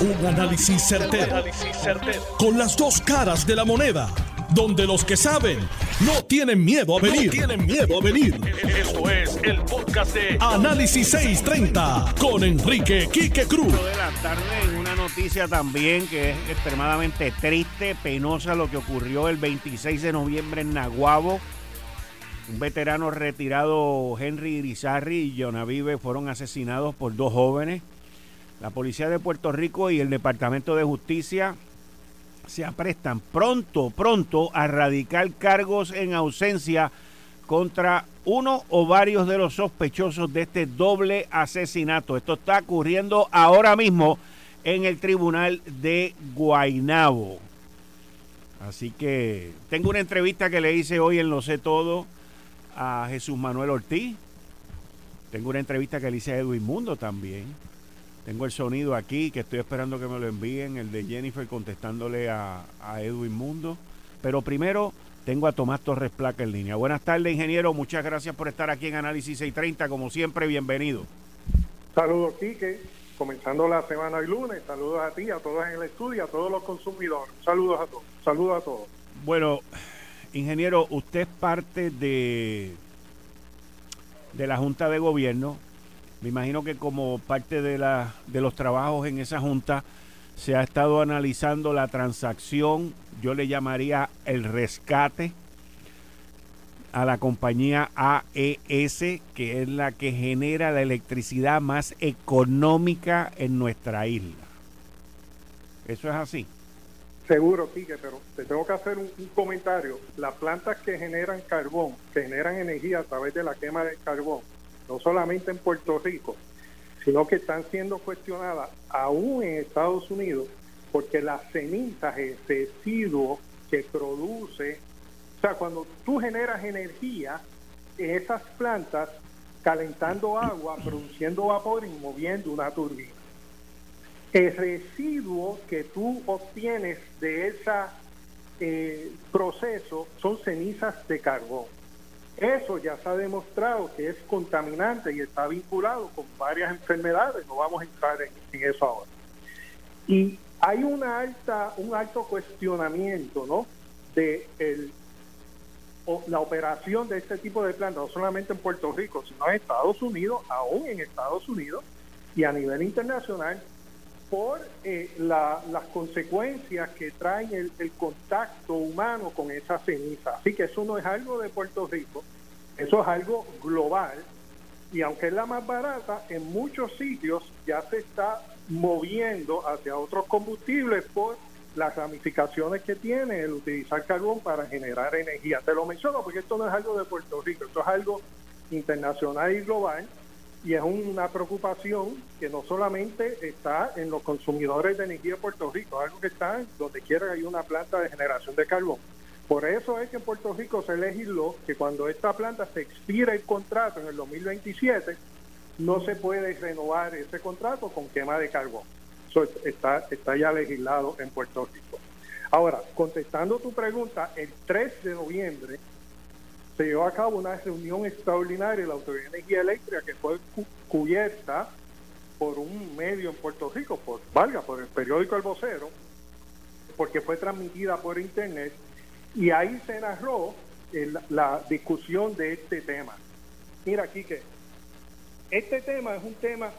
Un análisis certero, Con las dos caras de la moneda. Donde los que saben no tienen miedo a venir. tienen miedo a venir. Esto es el podcast de Análisis 630 con Enrique Quique Cruz. de la tarde en una noticia también que es extremadamente triste, penosa lo que ocurrió el 26 de noviembre en Naguabo. Un veterano retirado, Henry Irizarry y Jonavive, fueron asesinados por dos jóvenes. La Policía de Puerto Rico y el Departamento de Justicia se aprestan pronto, pronto a radicar cargos en ausencia contra uno o varios de los sospechosos de este doble asesinato. Esto está ocurriendo ahora mismo en el Tribunal de Guainabo. Así que tengo una entrevista que le hice hoy en Lo Sé Todo a Jesús Manuel Ortiz. Tengo una entrevista que le hice a Edwin Mundo también. Tengo el sonido aquí que estoy esperando que me lo envíen, el de Jennifer contestándole a, Edwin Mundo. Pero primero tengo a Tomás Torres Placa en línea. Buenas tardes, ingeniero. Muchas gracias por estar aquí en Análisis 630. Como siempre, bienvenido. Saludos, Quique. Comenzando la semana el lunes. Saludos a ti, a todos en el estudio, a todos los consumidores. Saludos a todos. Saludos a todos. Bueno, ingeniero, usted es parte de, de la Junta de Gobierno me imagino que como parte de, la, de los trabajos en esa junta se ha estado analizando la transacción, yo le llamaría el rescate a la compañía AES, que es la que genera la electricidad más económica en nuestra isla. ¿Eso es así? Seguro, Quique, pero te tengo que hacer un, un, comentario. Las plantas que generan carbón, que generan energía a través de la quema del carbón, no solamente en Puerto Rico, sino que están siendo cuestionadas aún en Estados Unidos, porque las cenizas, el residuo que produce, o sea, cuando tú generas energía en esas plantas, calentando agua, produciendo vapor y moviendo una turbina. El residuo que tú obtienes de ese eh, proceso son cenizas de carbón. Eso ya se ha demostrado que es contaminante y está vinculado con varias enfermedades. No vamos a entrar en, eso ahora. Y hay una alta, un alto cuestionamiento, ¿no? De el, la operación de este tipo de plantas, no solamente en Puerto Rico, sino en Estados Unidos, aún en Estados Unidos y a nivel internacional, por eh, las consecuencias que trae el, contacto humano con esa ceniza. Así que eso no es algo de Puerto Rico, eso es algo global. Y aunque es la más barata, en muchos sitios ya se está moviendo hacia otros combustibles por las ramificaciones que tiene el utilizar carbón para generar energía. Te lo menciono porque esto no es algo de Puerto Rico, esto es algo internacional y global y es una preocupación que no solamente está en los consumidores de energía de Puerto Rico, algo que está donde quiera hay una planta de generación de carbón. Por eso es que en Puerto Rico se legisló que cuando esta planta se expira el contrato en el 2027, no se puede renovar ese contrato con quema de carbón. Eso está, está ya legislado en Puerto Rico. Ahora, contestando tu pregunta, el 3 de noviembre se llevó a cabo una reunión extraordinaria de la Autoridad de Energía Eléctrica que fue cubierta por un medio en Puerto Rico, por valga, por el periódico El Vocero, porque fue transmitida por internet y ahí se narró la discusión de este tema. Mira, aquí que este tema es un tema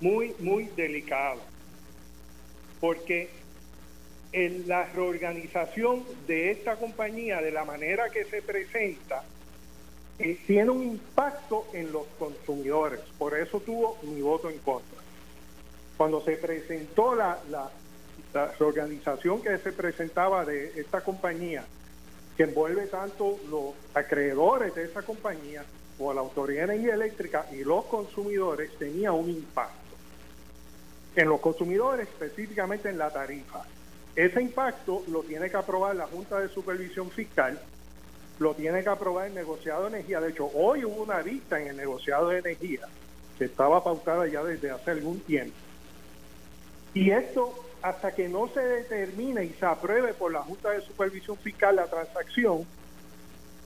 muy, muy delicado, porque en la reorganización de esta compañía, de la manera que se presenta, tiene un impacto en los consumidores. Por eso tuvo mi voto en contra. Cuando se presentó la, la, reorganización que se presentaba de esta compañía, que envuelve tanto los acreedores de esa compañía como la Autoridad de Energía Eléctrica y los consumidores, tenía un impacto. En los consumidores, específicamente en la tarifa. Ese impacto lo tiene que aprobar la Junta de Supervisión Fiscal lo tiene que aprobar el negociado de energía. De hecho, hoy hubo una vista en el negociado de energía que estaba pautada ya desde hace algún tiempo. Y esto, hasta que no se determine y se apruebe por la Junta de Supervisión Fiscal la transacción,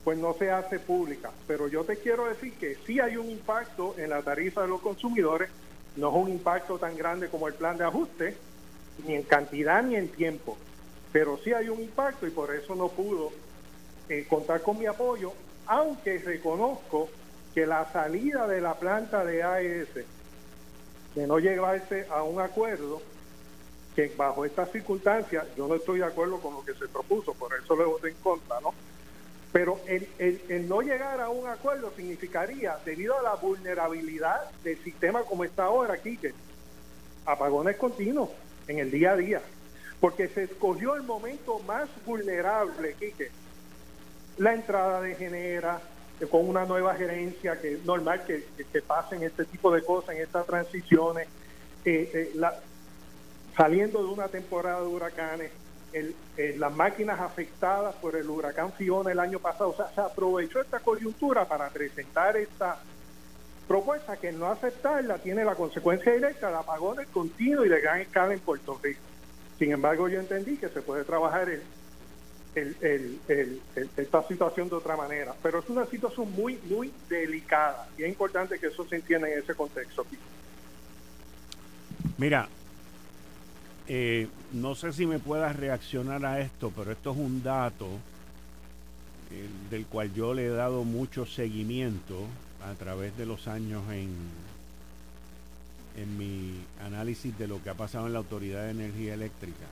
pues no se hace pública. Pero yo te quiero decir que sí hay un impacto en la tarifa de los consumidores, no es un impacto tan grande como el plan de ajuste, ni en cantidad ni en tiempo, pero sí hay un impacto y por eso no pudo eh, contar con mi apoyo, aunque reconozco que la salida de la planta de AES, de no llegarse a un acuerdo, que bajo estas circunstancias yo no estoy de acuerdo con lo que se propuso, por eso le voté en contra, ¿no? Pero el, el, no llegar a un acuerdo significaría, debido a la vulnerabilidad del sistema como está ahora, Quique, apagones continuos en el día a día. Porque se escogió el momento más vulnerable, Quique. La entrada de Genera, con una nueva gerencia, que es normal que, pasen este tipo de cosas en estas transiciones, eh, eh, saliendo de una temporada de huracanes, el, eh, las máquinas afectadas por el huracán Fiona el año pasado. O sea, se aprovechó esta coyuntura para presentar esta propuesta que no aceptarla tiene la consecuencia directa de apagones continuos y de gran escala en Puerto Rico. Sin embargo, yo entendí que se puede trabajar el, esta situación de otra manera, pero es una situación muy, muy delicada y es importante que eso se entienda en ese contexto. Mira, eh, no sé si me puedas reaccionar a esto, pero esto es un dato eh, del cual yo le he dado mucho seguimiento a través de los años en, en mi análisis de lo que ha pasado en la Autoridad de Energía Eléctrica.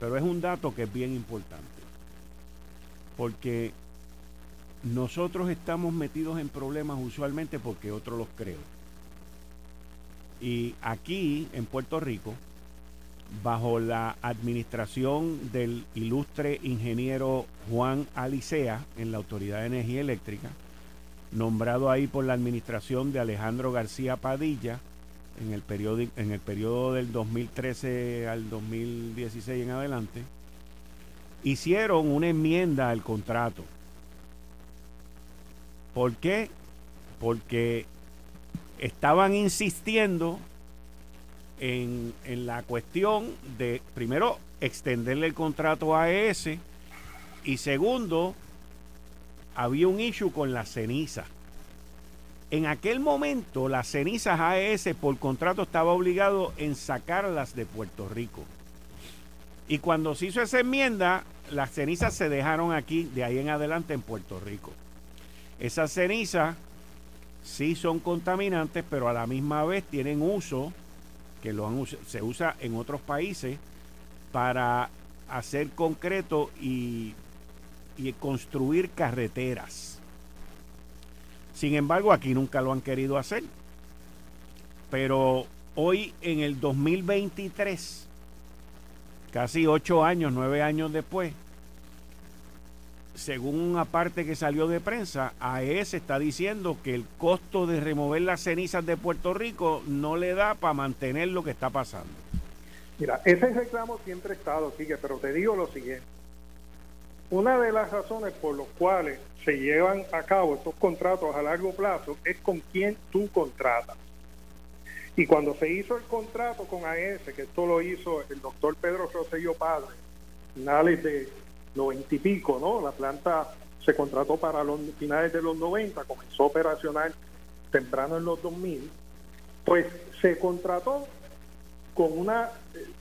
Pero es un dato que es bien importante, porque nosotros estamos metidos en problemas usualmente porque otros los creo. Y aquí, en Puerto Rico, bajo la administración del ilustre ingeniero Juan Alicea en la Autoridad de Energía Eléctrica, nombrado ahí por la administración de Alejandro García Padilla en el periodo, en el periodo del 2013 al 2016 en adelante, hicieron una enmienda al contrato. ¿Por qué? Porque estaban insistiendo en, la cuestión de, primero, extenderle el contrato a AES y segundo, había un issue con la ceniza. En aquel momento, las cenizas AES por contrato estaba obligado en sacarlas de Puerto Rico. Y cuando se hizo esa enmienda, las cenizas se dejaron aquí, de ahí en adelante en Puerto Rico. Esas cenizas sí son contaminantes, pero a la misma vez tienen uso que se usa en otros países para hacer concreto y construir carreteras. Sin embargo, aquí nunca lo han querido hacer. Pero hoy en el 2023, casi ocho años, nueve años después, según una parte que salió de prensa, AES está diciendo que el costo de remover las cenizas de Puerto Rico no le da para mantener lo que está pasando. Mira, ese reclamo siempre ha estado, sigue, pero te digo lo siguiente. Una de las razones por las cuales se llevan a cabo estos contratos a largo plazo es con quién tú contratas. Y cuando se hizo el contrato con AES, que esto lo hizo el doctor Pedro Rosselló Padre, finales de noventa y pico, ¿no? La planta se contrató para los finales de los 90, comenzó operacional temprano en los 2000, pues se contrató con una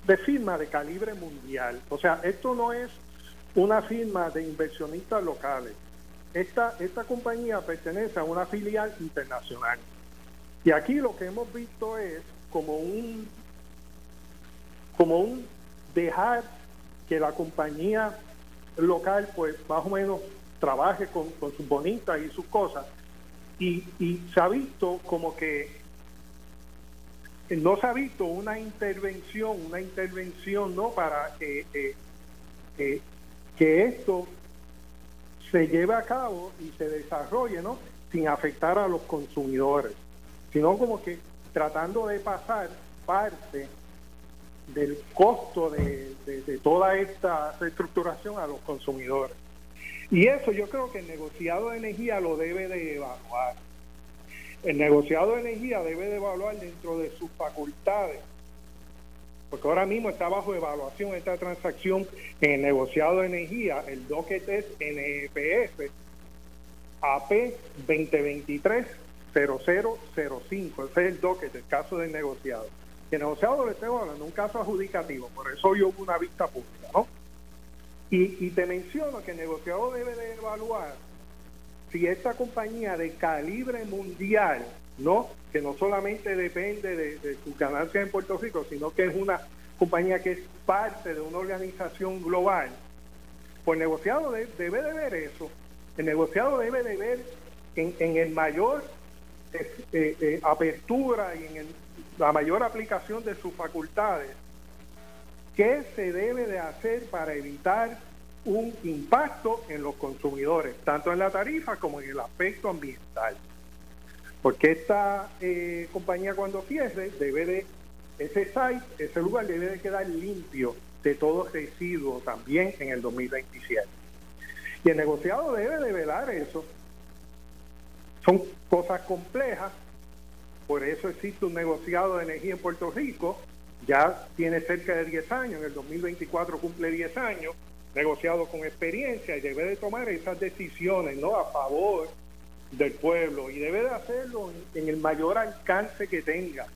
de firma de calibre mundial. O sea, esto no es una firma de inversionistas locales. Esta, esta compañía pertenece a una filial internacional. Y aquí lo que hemos visto es como un como un dejar que la compañía local pues más o menos trabaje con, sus bonitas y sus cosas y, se ha visto como que no se ha visto una intervención, una intervención no para que, que esto se lleve a cabo y se desarrolle no sin afectar a los consumidores, sino como que tratando de pasar parte del costo de, toda esta reestructuración a los consumidores. Y eso yo creo que el negociado de energía lo debe de evaluar. El negociado de energía debe de evaluar dentro de sus facultades, porque ahora mismo está bajo evaluación esta transacción en el negociado de energía, el docket es NPF AP 2023 0005, ese es el docket, el caso del negociado que negociado le estoy hablando, un caso adjudicativo, por eso yo hubo una vista pública, ¿no? Y, y te menciono que el negociado debe de evaluar si esta compañía de calibre mundial, Que no solamente depende de, de sus ganancias en Puerto Rico, sino que es una compañía que es parte de una organización global, pues el negociado debe de ver eso. El negociado debe de ver en, el mayor eh, eh, eh, apertura y en la mayor aplicación de sus facultades qué se debe de hacer para evitar un impacto en los consumidores, tanto en la tarifa como en el aspecto ambiental. Porque esta compañía cuando cierre debe de, ese site, ese lugar debe de quedar limpio de todo residuo también en el 2027. Y el negociado debe de velar eso. Son cosas complejas, por eso existe un negociado de energía en Puerto Rico, ya tiene cerca de 10 años, en el 2024 cumple 10 años, negociado con experiencia y debe de tomar esas decisiones ¿no? a favor del pueblo y debe de hacerlo en, el mayor alcance que tenga.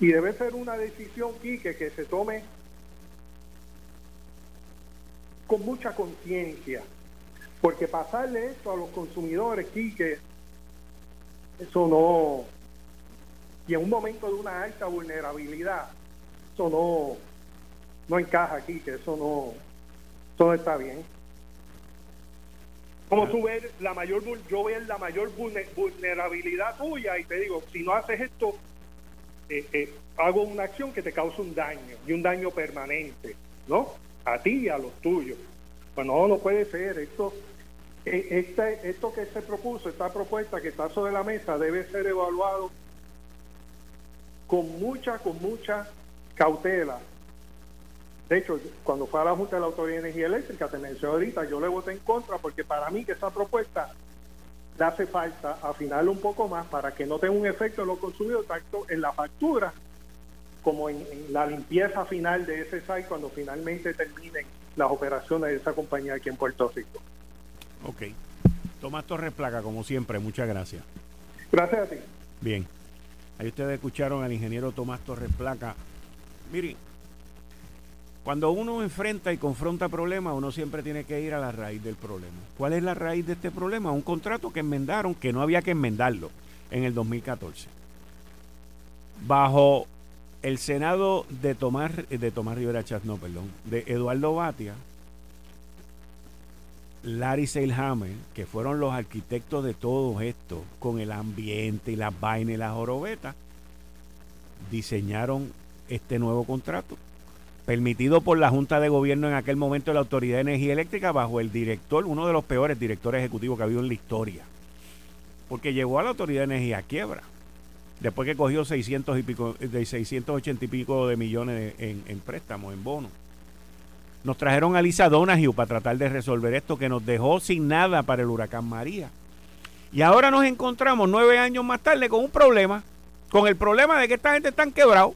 Y debe ser una decisión, Quique, que se tome con mucha conciencia, porque pasarle esto a los consumidores, que eso no, y en un momento de una alta vulnerabilidad, eso no, no encaja aquí, que eso no, eso está bien. Como tú ves la mayor, yo veo la mayor vulnerabilidad tuya y te digo, si no haces esto, eh, eh, hago una acción que te causa un daño y un daño permanente, ¿no? a ti y a los tuyos. Pues no, no puede ser. Esto, e, este, esto que se propuso, esta propuesta que está sobre la mesa, debe ser evaluado con mucha, con mucha cautela. De hecho, cuando fue a la Junta de la Autoridad de Energía Eléctrica, te mencioné ahorita, yo le voté en contra porque para mí que esa propuesta le hace falta afinarlo un poco más para que no tenga un efecto en los consumidores, tanto en la factura como en, la limpieza final de ese site cuando finalmente terminen las operaciones de esa compañía aquí en Puerto Rico. Ok. Tomás Torres Placa, como siempre, muchas gracias. Gracias a ti. Bien. Ahí ustedes escucharon al ingeniero Tomás Torres Placa. Miren, cuando uno enfrenta y confronta problemas, uno siempre tiene que ir a la raíz del problema. ¿Cuál es la raíz de este problema? Un contrato que enmendaron, que no había que enmendarlo en el 2014. Bajo el Senado de Tomás, de Tomás Rivera Chas, no, perdón, de Eduardo Batia, Larry Seilhammer, que fueron los arquitectos de todo esto, con el ambiente y las vainas y las jorobetas, diseñaron este nuevo contrato, permitido por la Junta de Gobierno en aquel momento de la Autoridad de Energía Eléctrica, bajo el director, uno de los peores directores ejecutivos que ha habido en la historia, porque llevó a la Autoridad de Energía a quiebra después que cogió 600 y pico, de 680 y pico de millones en, en préstamos, en bonos. Nos trajeron a Lisa Donahue para tratar de resolver esto que nos dejó sin nada para el huracán María. Y ahora nos encontramos nueve años más tarde con un problema, con el problema de que esta gente está quebrado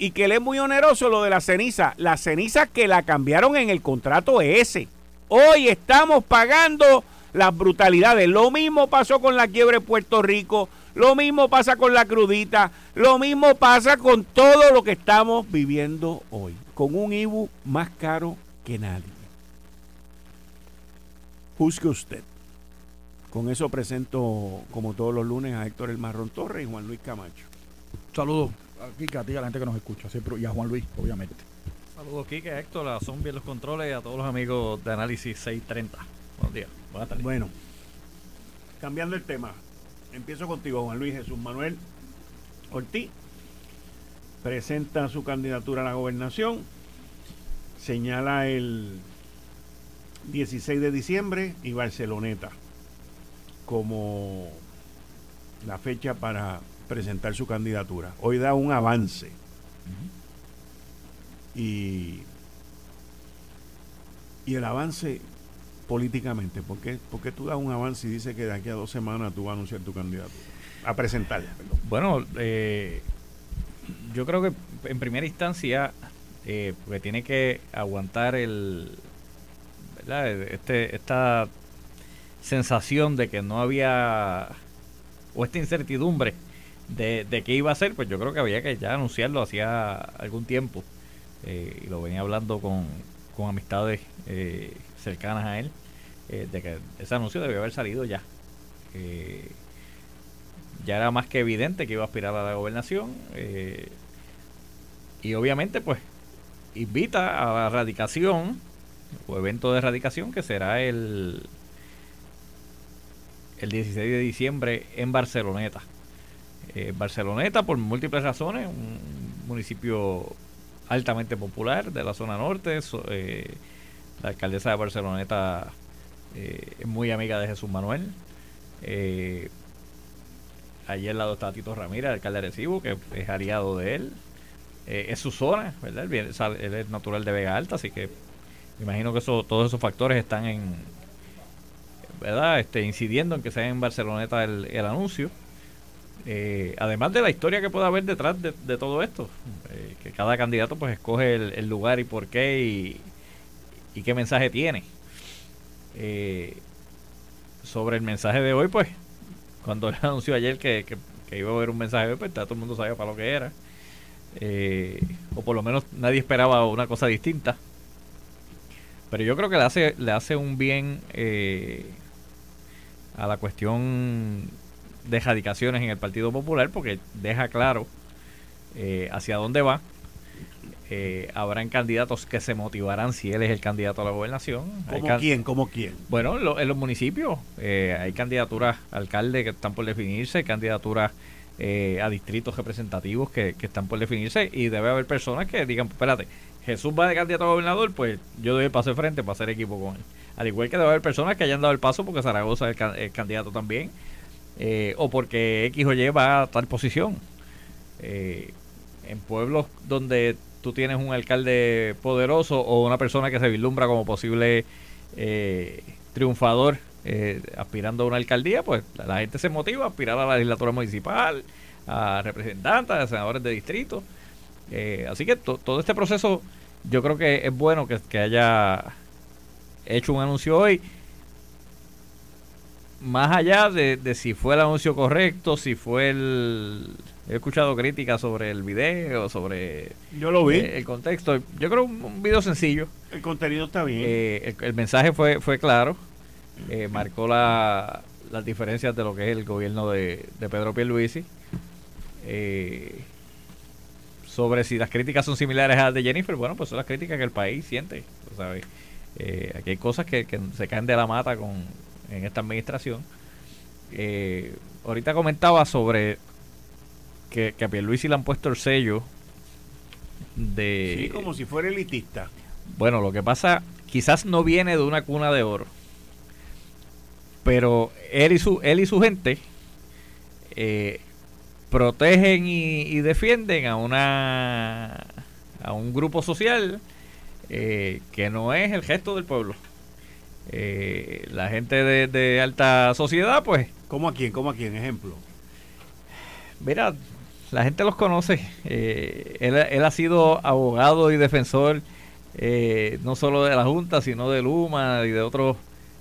y que le es muy oneroso lo de la ceniza. La ceniza que la cambiaron en el contrato ese. Hoy estamos pagando las brutalidades. Lo mismo pasó con la quiebre de Puerto Rico, lo mismo pasa con la crudita, lo mismo pasa con todo lo que estamos viviendo hoy, con un IBU más caro que nadie. Juzgue usted. Con eso presento, como todos los lunes, a Héctor El Marrón Torres y Juan Luis Camacho. Saludos aquí a ti, a la gente que nos escucha, y a Juan Luis, obviamente. Saludos, Kike, Héctor, a Zombie los controles y a todos los amigos de Análisis 630. Buenos días, buenas tardes. Bueno, cambiando el tema, empiezo contigo, Juan Luis Jesús Manuel Ortiz. Presenta su candidatura a la gobernación. Señala el 16 de diciembre y Barceloneta como la fecha para presentar su candidatura. Hoy da un avance. Y, y el avance políticamente? ¿Por qué, tú das un avance y dices que de aquí a dos semanas tú vas a anunciar tu candidato? A presentar. Bueno, eh, yo creo que en primera instancia, eh, porque tiene que aguantar el, ¿verdad? Este, esta sensación de que no había, o esta incertidumbre de, de qué iba a ser, pues yo creo que había que ya anunciarlo hacía algún tiempo. Eh, y lo venía hablando con, con amistades eh, cercanas a él, eh, de que ese anuncio debió haber salido ya. ya era más que evidente que iba a aspirar a la gobernación. y obviamente, pues, invita a la radicación, o evento de radicación, que será el, el 16 de diciembre en Barceloneta. Barceloneta, por múltiples razones, un municipio altamente popular de la zona norte. Eh, la alcaldesa de Barceloneta eh, es muy amiga de Jesús Manuel. Eh, allí al lado está Tito Ramírez, alcalde de Recibo, que es aliado de él. es su zona, ¿verdad? Él, es natural de Vega Alta, así que me imagino que eso, todos esos factores están en, ¿verdad? Este, incidiendo en que sea en Barceloneta el, el anuncio. Eh, además de la historia que pueda haber detrás de, todo esto, eh, que cada candidato pues escoge el, lugar y por qué y, qué mensaje tiene. Eh, sobre el mensaje de hoy, pues, cuando él anunció ayer que, iba a haber un mensaje de hoy, pues todo el mundo sabía para lo que era. o por lo menos nadie esperaba una cosa distinta. Pero yo creo que le hace, le hace un bien a la cuestión de erradicaciones en el Partido Popular porque deja claro eh, hacia dónde va. Eh, habrán candidatos que se motivarán si él es el candidato a la gobernación. ¿Cómo quién? ¿Cómo quién? Bueno, en los municipios eh, hay candidaturas alcalde que están por definirse, candidaturas a distritos representativos que, están por definirse y debe haber personas que digan, espérate, Jesús va de candidato a gobernador, pues yo doy el paso de frente para hacer equipo con él. Al igual que debe haber personas que hayan dado el paso porque Zaragoza es el candidato también eh, o porque X o Y va a tal posición. Eh, en pueblos donde tú tienes un alcalde poderoso o una persona que se vislumbra como posible eh, triunfador aspirando a una alcaldía, pues la, gente se motiva a aspirar a la legislatura municipal, a representantes, a senadores de distrito. así que todo este proceso yo creo que es bueno que haya hecho un anuncio hoy más allá de, si fue el anuncio correcto, si fue el... He escuchado críticas sobre el video, sobre Yo lo vi. Eh, el contexto. Yo creo un, un, video sencillo. El contenido está bien. Eh, el, mensaje fue, fue claro. Eh, marcó la, las diferencias de lo que es el gobierno de, de Pedro Pierluisi. sobre si las críticas son similares a las de Jennifer, bueno, pues son las críticas que el país siente. ¿sabes? aquí hay cosas que, que se caen de la mata con, en esta administración. Eh, ahorita comentaba sobre que, que a Pierluisi le han puesto el sello de... Sí, como si fuera elitista. Bueno, lo que pasa, quizás no viene de una cuna de oro, pero él y su, él y su gente eh, protegen y, defienden a una a un grupo social eh, que no es el gesto del pueblo. Eh, la gente de, alta sociedad, pues... ¿Cómo a quién? ¿Cómo a quién? Ejemplo. Mira, la gente los conoce. Eh, él, ha sido abogado y defensor eh, no solo de la Junta, sino de Luma y de otros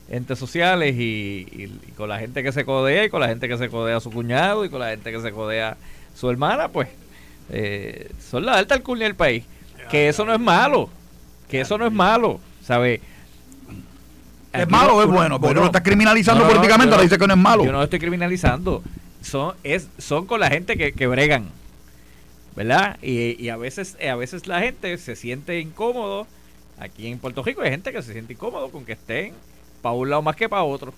entes sociales y, con la gente que se codea y con la gente que se codea a su cuñado y con la gente que se codea a su hermana, pues son la alta alcurnia del país. Que eso no es malo, que eso no es malo, ¿sabes? ¿Es malo o es bueno? Porque no, lo estás criminalizando políticamente, ahora dice que no es malo. Yo no lo estoy criminalizando. Son, es, son con la gente que, que bregan. ¿Verdad? Y, y, a veces a veces la gente se siente incómodo. Aquí en Puerto Rico hay gente que se siente incómodo con que estén para un lado más que para otro.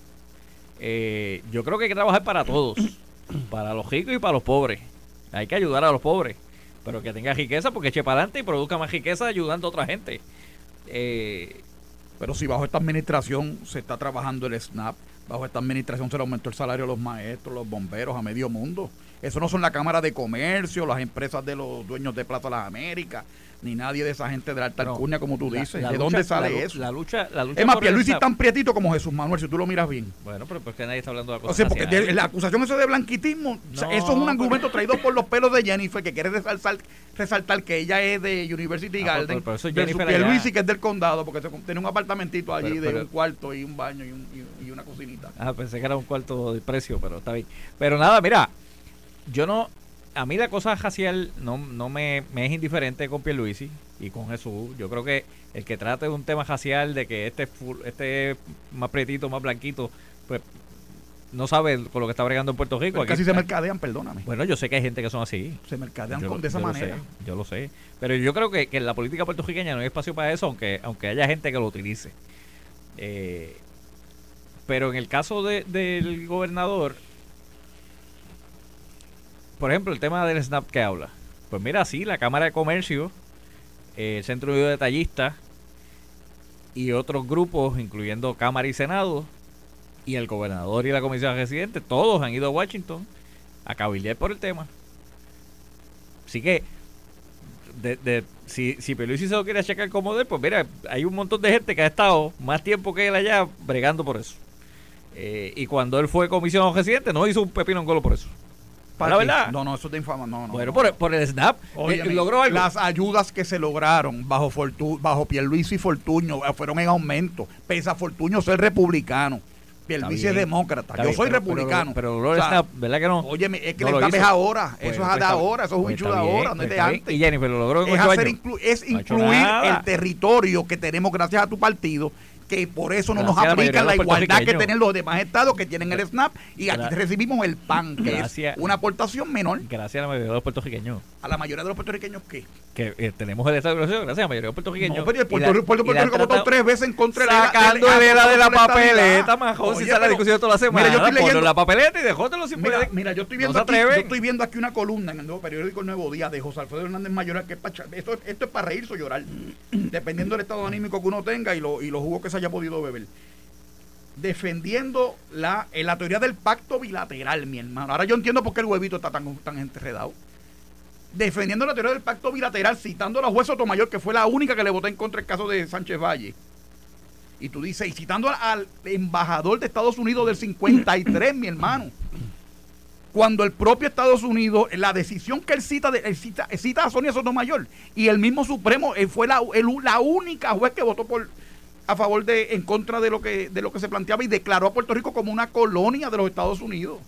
Eh, yo creo que hay que trabajar para todos. Para los ricos y para los pobres. Hay que ayudar a los pobres. Pero que tenga riqueza porque eche para adelante y produzca más riqueza ayudando a otra gente. Eh, pero si bajo esta administración se está trabajando el SNAP, bajo esta administración se le aumentó el salario a los maestros, los bomberos, a medio mundo. Eso no son la Cámara de Comercio, las empresas de los dueños de Plaza Las Américas, ni nadie de esa gente de la alta alcurnia, como tú dices. ¿De dónde sale eso? La lucha, la lucha es más, Pierluisi es tan prietito como Jesús Manuel, si tú lo miras bien. Bueno, pero pues que nadie está hablando de cosas O sea, porque la acusación eso de blanquitismo, eso es un argumento traído por los pelos de Jennifer, que quiere resaltar, resaltar que ella es de University ah, Garden, pero, pero eso Pierluisi, que es del condado, porque tiene un apartamentito allí de un cuarto y un baño y, un, y, una Ah, pensé que era un cuarto de precio, pero está bien. Pero nada, mira, yo no a mí la cosa racial no, no me, me es indiferente con Pierluisi y con Jesús. Yo creo que el que trate de un tema racial, de que este, este más prietito, más blanquito, pues no sabe con lo que está bregando en Puerto Rico. casi se mercadean, perdóname. Bueno, yo sé que hay gente que son así. Se mercadean de esa manera. yo lo sé. Pero yo creo que, que, en la política puertorriqueña no hay espacio para eso, aunque, aunque haya gente que lo utilice. Eh, pero en el caso de, del gobernador, por ejemplo, el tema del SNAP que habla. Pues mira, sí, la Cámara de Comercio, el Centro de Detallistas y otros grupos, incluyendo Cámara y Senado, y el gobernador y la comisión residente, todos han ido a Washington a cabildear por el tema. Así que, de, de, si, si Pelusi se lo quiere checar como de, pues mira, hay un montón de gente que ha estado más tiempo que él allá bregando por eso. Eh, y cuando él fue comisionado residente, no hizo un pepino en golo por eso. ¿Para la verdad? No, no, eso te infama. No, no. Bueno, Por, por, el SNAP. Eh, logró Las ayudas que se lograron bajo Fortu, bajo Pierluisi y Fortuño eh, fueron en aumento. Pese a Fortuño ser republicano. Pierluisi es demócrata. Yo soy republicano. Pero, pero, pero ¿verdad que no? Oye, es que el SNAP es ahora. eso es pues de ahora. Eso es un pues de ahora, no es de antes. Y Jennifer lo logró en es, hacer es incluir el territorio que tenemos gracias a tu partido que por eso no nos aplican la igualdad que tienen los demás estados que tienen el SNAP y aquí recibimos el PAN, que es una aportación menor. Gracias a la mayoría de los puertorriqueños. ¿A la mayoría de los puertorriqueños qué? Que eh, tenemos el estado de gracias a la mayoría de puertorriqueños. No, pero el Puerto, Rico, Puerto, Rico votó tres veces en contra de la de la, de la papeleta, majón, si sale la discusión toda la semana. Mira, yo estoy leyendo la papeleta y dejótelo sin mira, mira, yo estoy viendo aquí, yo estoy viendo aquí una columna en el nuevo periódico El Nuevo Día de José Alfredo Hernández Mayor que esto, esto es para reírse o llorar, dependiendo del estado anímico que uno tenga y, lo, y los jugos que se haya podido beber defendiendo la, eh, la teoría del pacto bilateral, mi hermano. Ahora yo entiendo por qué el huevito está tan, tan enredado. Defendiendo la teoría del pacto bilateral, citando a la juez Sotomayor, que fue la única que le votó en contra el caso de Sánchez Valle. Y tú dices, y citando al, embajador de Estados Unidos del 53, mi hermano. Cuando el propio Estados Unidos, la decisión que él cita, de, cita, a Sonia Sotomayor y el mismo Supremo fue la, la única juez que votó por, a favor de, en contra de lo que, de lo que se planteaba y declaró a Puerto Rico como una colonia de los Estados Unidos.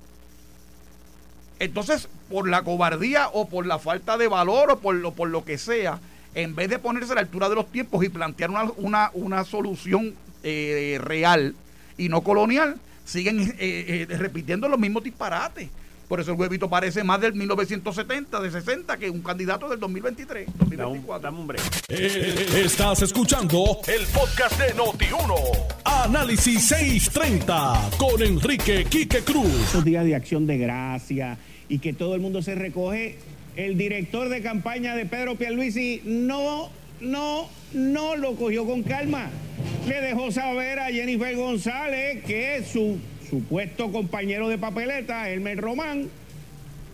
Entonces, por la cobardía o por la falta de valor o por lo, por lo que sea, en vez de ponerse a la altura de los tiempos y plantear una, una, una solución eh, real y no colonial, siguen eh, eh, repitiendo los mismos disparates. Por eso el huevito parece más del 1970, de 60, que un candidato del 2023, 2024. hombre. Eh, estás escuchando el podcast de Noti1. Análisis 630 con Enrique Quique Cruz. Estos días de acción de gracia y que todo el mundo se recoge. El director de campaña de Pedro Pierluisi no, no, no lo cogió con calma. Le dejó saber a Jennifer González que su supuesto compañero de papeleta, Elmer Román,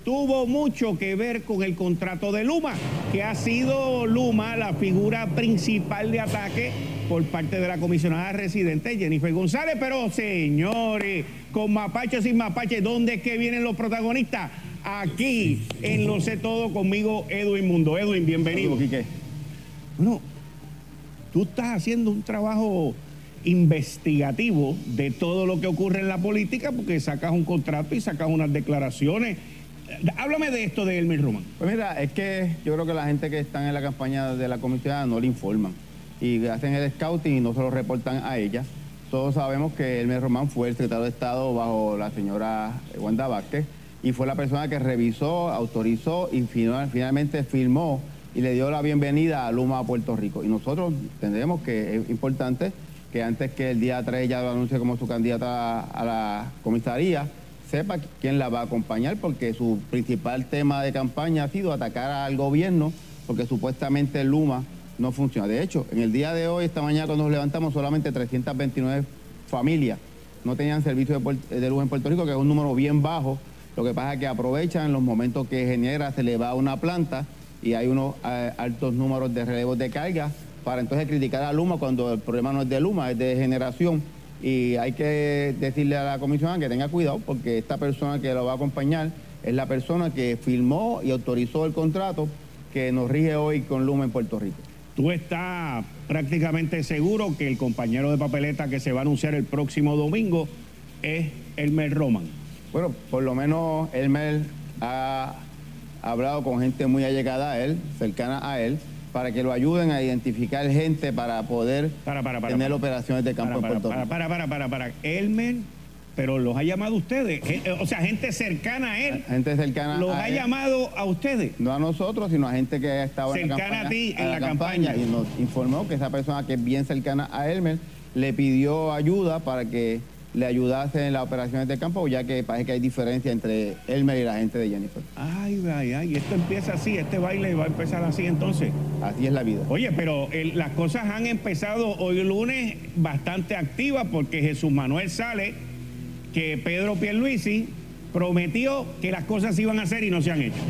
tuvo mucho que ver con el contrato de Luma, que ha sido Luma la figura principal de ataque por parte de la comisionada residente Jennifer González. Pero señores, con mapache sin mapache, ¿dónde es que vienen los protagonistas? Aquí, en Lo sé todo, conmigo Edwin Mundo. Edwin, bienvenido. Bueno, tú estás haciendo un trabajo investigativo de todo lo que ocurre en la política porque sacas un contrato y sacas unas declaraciones. Háblame de esto de Elmer Román. Pues mira, es que yo creo que la gente que está en la campaña de la comisión no le informan y hacen el scouting y no se lo reportan a ella. Todos sabemos que Elmer Román fue el secretario de Estado bajo la señora Wanda Vázquez y fue la persona que revisó, autorizó y finalmente firmó y le dio la bienvenida a Luma a Puerto Rico. Y nosotros tendremos que es importante que antes que el día 3 ya lo anuncie como su candidata a la comisaría, sepa quién la va a acompañar, porque su principal tema de campaña ha sido atacar al gobierno, porque supuestamente Luma no funciona. De hecho, en el día de hoy, esta mañana cuando nos levantamos, solamente 329 familias no tenían servicio de, luz en Puerto Rico, que es un número bien bajo. Lo que pasa es que aprovechan los momentos que genera, se le va a una planta y hay unos eh, altos números de relevos de carga para entonces criticar a Luma cuando el problema no es de Luma, es de generación. Y hay que decirle a la comisión que tenga cuidado porque esta persona que lo va a acompañar es la persona que firmó y autorizó el contrato que nos rige hoy con Luma en Puerto Rico. ¿Tú estás prácticamente seguro que el compañero de papeleta que se va a anunciar el próximo domingo es Elmer Roman? Bueno, por lo menos Elmer ha ha hablado con gente muy allegada a él, cercana a él, para que lo ayuden a identificar gente para poder tener operaciones de campo en Puerto Rico. Para, para, para, para, Elmer, pero los ha llamado ustedes, eh, o sea, gente cercana a él. Gente cercana los ha llamado a ustedes. No a nosotros, sino a gente que ha estado en la campaña. a ti en la, campaña. Y nos informó que esa persona que es bien cercana a Elmer le pidió ayuda para que le ayudase en las operaciones de campo, ya que parece que hay diferencia entre Elmer y la gente de Jennifer. Ay, ay, ay, esto empieza así, este baile va a empezar así entonces. Así es la vida. Oye, pero las cosas han empezado hoy lunes bastante activas porque Jesús Manuel sale que Pedro Pierluisi prometió que las cosas se iban a hacer y no se han hecho.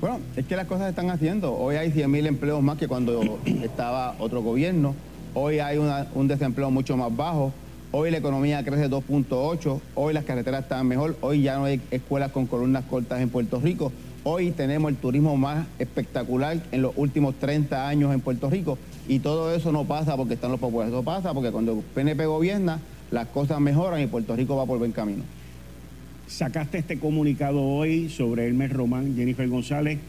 Bueno, es que las cosas se están haciendo. Hoy hay 100.000 empleos más que cuando estaba otro gobierno. Hoy hay un desempleo mucho más bajo Hoy la economía crece 2.8, hoy las carreteras están mejor, hoy ya no hay escuelas con columnas cortas en Puerto Rico, hoy tenemos el turismo más espectacular en los últimos 30 años en Puerto Rico y todo eso no pasa porque están los populares, eso pasa porque cuando PNP gobierna las cosas mejoran y Puerto Rico va por buen camino. Sacaste este comunicado hoy sobre Elmer Román, Jennifer González.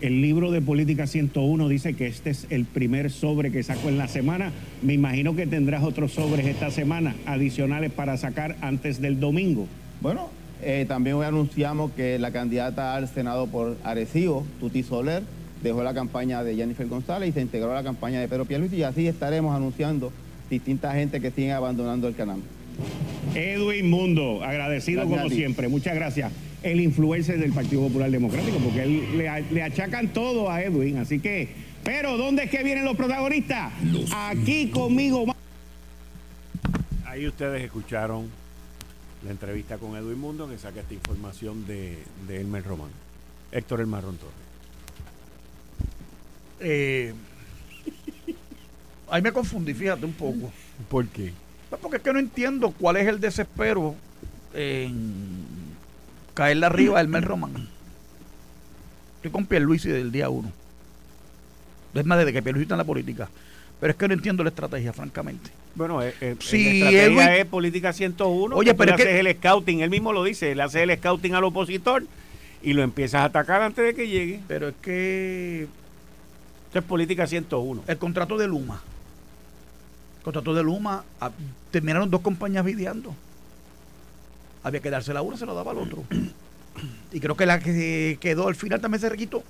El libro de Política 101 dice que este es el primer sobre que saco en la semana. Me imagino que tendrás otros sobres esta semana adicionales para sacar antes del domingo. Bueno, eh, también hoy anunciamos que la candidata al Senado por Arecibo, Tuti Soler, dejó la campaña de Jennifer González y se integró a la campaña de Pedro Pierluisi y así estaremos anunciando distintas gente que siguen abandonando el canal. Edwin Mundo, agradecido como siempre. Muchas gracias el influencer del Partido Popular Democrático, porque él, le, achacan todo a Edwin. Así que, pero ¿dónde es que vienen los protagonistas? Aquí conmigo. Ahí ustedes escucharon la entrevista con Edwin Mundo que saca esta información de, de Elmer Román. Héctor El Marrón Torres. Eh, ahí me confundí, fíjate un poco. ¿Por qué? Pues porque es que no entiendo cuál es el desespero en caerle arriba el Mel Román. Estoy con Pierluisi del día uno. Es más, desde que Pierluisi está en la política. Pero es que no entiendo la estrategia, francamente. Bueno, eh, eh, si la estrategia es política 101. Oye, pero es que... el scouting, él mismo lo dice, él hace el scouting al opositor y lo empiezas a atacar antes de que llegue. Pero es que... Esto es política 101. El contrato de Luma. El contrato de Luma, terminaron dos compañías videando había que darse la una, se lo daba al otro. Y creo que la que quedó al final también se requitó.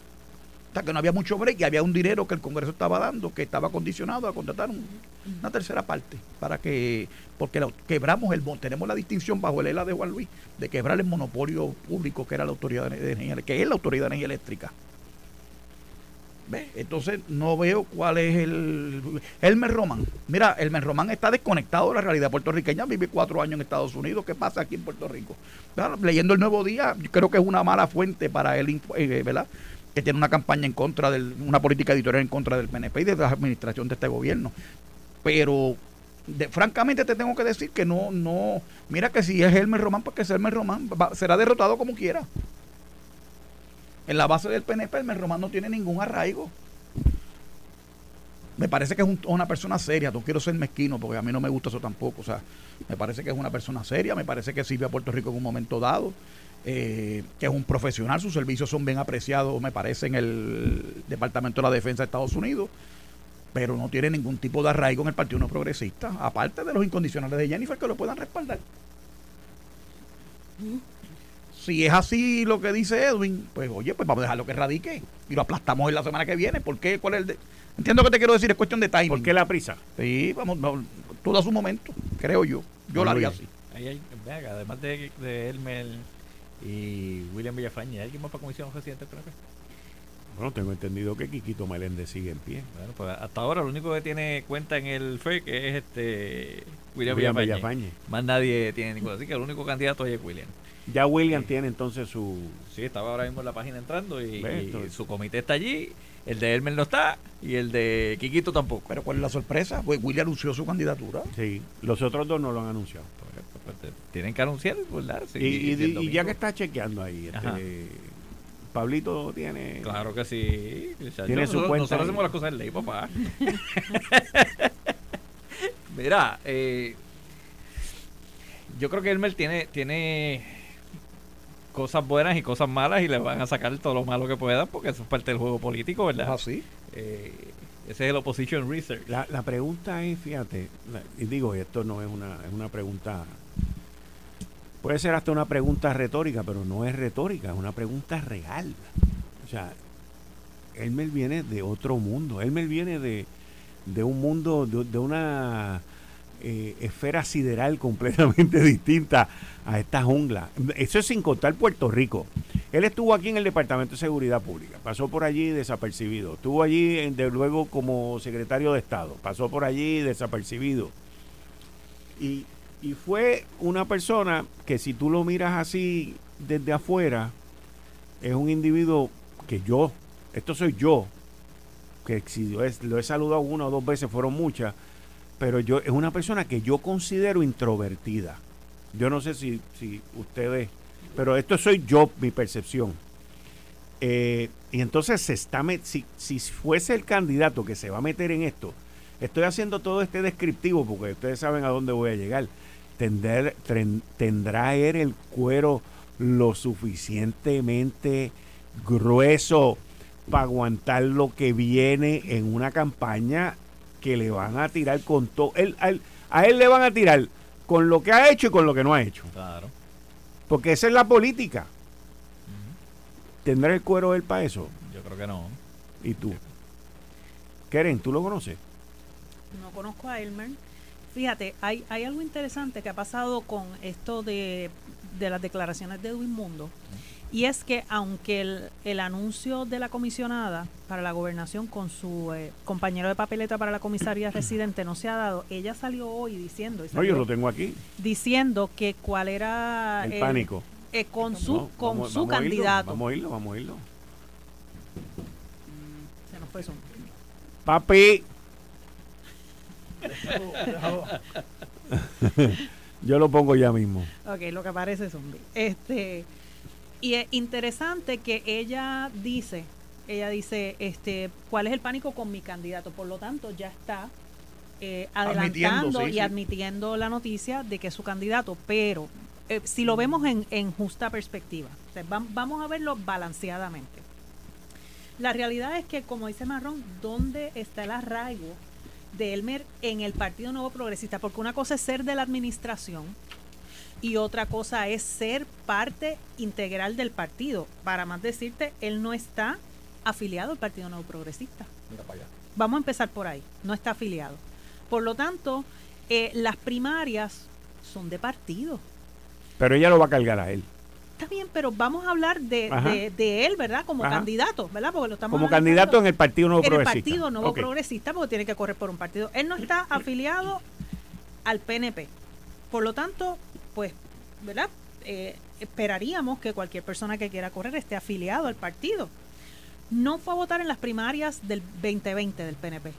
Sea, que no había mucho break y había un dinero que el Congreso estaba dando que estaba condicionado a contratar una tercera parte para que, porque quebramos el, tenemos la distinción bajo el ELA de Juan Luis de quebrar el monopolio público que era la autoridad de energía, que es la autoridad de energía eléctrica. Entonces no veo cuál es el... Elmer Román. Mira, Elmer Román está desconectado de la realidad puertorriqueña, vive cuatro años en Estados Unidos. ¿Qué pasa aquí en Puerto Rico? Leyendo el Nuevo Día, yo creo que es una mala fuente para él, eh, ¿verdad? Que tiene una campaña en contra de una política editorial en contra del PNP y de la administración de este gobierno. Pero francamente te tengo que decir que no, no, mira que si es Elmer Román, porque es Elmer Román, será derrotado como quiera en la base del PNP, el Román no tiene ningún arraigo. Me parece que es una persona seria, no quiero ser mezquino porque a mí no me gusta eso tampoco. O sea, me parece que es una persona seria, me parece que sirve a Puerto Rico en un momento dado, eh, que es un profesional, sus servicios son bien apreciados, me parece, en el Departamento de la Defensa de Estados Unidos, pero no tiene ningún tipo de arraigo en el Partido No Progresista, aparte de los incondicionales de Jennifer que lo puedan respaldar si es así lo que dice Edwin, pues oye, pues vamos a dejarlo que radique y lo aplastamos en la semana que viene. ¿Por qué? ¿Cuál es el de... Entiendo que te quiero decir, es cuestión de timing. ¿Por qué la prisa? Sí, vamos, todo a su momento, creo yo. Yo lo haría así. además de, de Elmer y William Villafaña, ¿hay alguien más para comisión residente Bueno, tengo entendido que Quiquito Meléndez sigue en pie. Bueno, pues hasta ahora lo único que tiene cuenta en el FE que es este William, Villafaña. Más nadie tiene ningún. Así que el único candidato es William. Ya William tiene entonces su... Sí, estaba ahora mismo en la página entrando y, su comité está allí. El de Elmer no está y el de Quiquito tampoco. Pero ¿cuál es la sorpresa? Pues William anunció su candidatura. Sí, los otros dos no lo han anunciado. Pues, pues, tienen que anunciar, ¿verdad? y, ya que está chequeando ahí, este, Pablito tiene. Claro que sí. tiene su cuenta. Nosotros hacemos las cosas en ley, papá. Mira, eh, yo creo que Elmer tiene, tiene cosas buenas y cosas malas y le van a sacar todo lo malo que puedan porque eso es parte del juego político, ¿verdad? así. Eh, ese es el opposition research. La, la pregunta es, fíjate, la- y digo, esto no es una, es una pregunta, puede ser hasta una pregunta retórica, pero no es retórica, es una pregunta real. O sea, Elmer viene de otro mundo, Elmer viene de, de un mundo, de, de una eh, esfera sideral completamente distinta a esta jungla. Eso es sin contar Puerto Rico. Él estuvo aquí en el Departamento de Seguridad Pública, pasó por allí desapercibido, estuvo allí en- de luego como secretario de Estado, pasó por allí desapercibido. Y, y fue una persona que si tú lo miras así desde afuera, es un individuo que yo, esto soy yo, que si lo lo he saludado una o dos veces, fueron muchas, pero yo es una persona que yo considero introvertida. Yo no sé si, si ustedes, pero esto soy yo, mi percepción. Eh, y entonces se está si, si fuese el candidato que se va a meter en esto, estoy haciendo todo este descriptivo porque ustedes saben a dónde voy a llegar. Tendrá el cuero lo suficientemente grueso para aguantar lo que viene en una campaña que le van a tirar con todo. Él, a, él, a él le van a tirar con lo que ha hecho y con lo que no ha hecho. Claro. Porque esa es la política. ¿Tendrá el cuero él para eso? Yo creo que no. ¿Y tú? Keren, ¿tú lo conoces? No conozco a Elmer. Fíjate, hay, hay algo interesante que ha pasado con esto de, de las declaraciones de Edwin Mundo. Y es que aunque el, el anuncio de la comisionada para la gobernación con su eh, compañero de papeleta para la comisaría residente no se ha dado, ella salió hoy diciendo, No, yo lo tengo aquí. diciendo que cuál era El pánico. eh, con su, No, con vamos- su vamos a candidato. Vamos a oírlo, vamos a oírlo. Se nos fue eso. Papi. yo lo pongo ya mismo. Ok, lo que parece zombie. Este, y es interesante que ella dice, ella dice, este, ¿cuál es el pánico con mi candidato? Por lo tanto, ya está eh, adelantando sí, y sí. admitiendo la noticia de que es su candidato, pero eh, si lo vemos en, en justa perspectiva, o sea, vam- vamos a verlo balanceadamente. La realidad es que, como dice Marrón, ¿dónde está el arraigo de Elmer en el Partido Nuevo Progresista? Porque una cosa es ser de la administración y otra cosa es ser parte integral del partido. Para más decirte, él no está afiliado al Partido Nuevo Progresista. Mira para allá. Vamos a empezar por ahí, no está afiliado. Por lo tanto, eh, las primarias son de partido. Pero ella lo va a cargar a él. Está bien, pero vamos a hablar de, de- de él, ¿verdad? Como Ajá. candidato, ¿verdad? Porque lo estamos Como analizando candidato en el Partido Nuevo en el Progresista. Partido Nuevo. Progresista, porque tiene que correr por un partido. Él no está afiliado al PNP. Por lo tanto, pues, ¿verdad? Eh, esperaríamos que cualquier persona que quiera correr esté afiliado al partido. No fue a votar en las primarias del 2020 del PNP.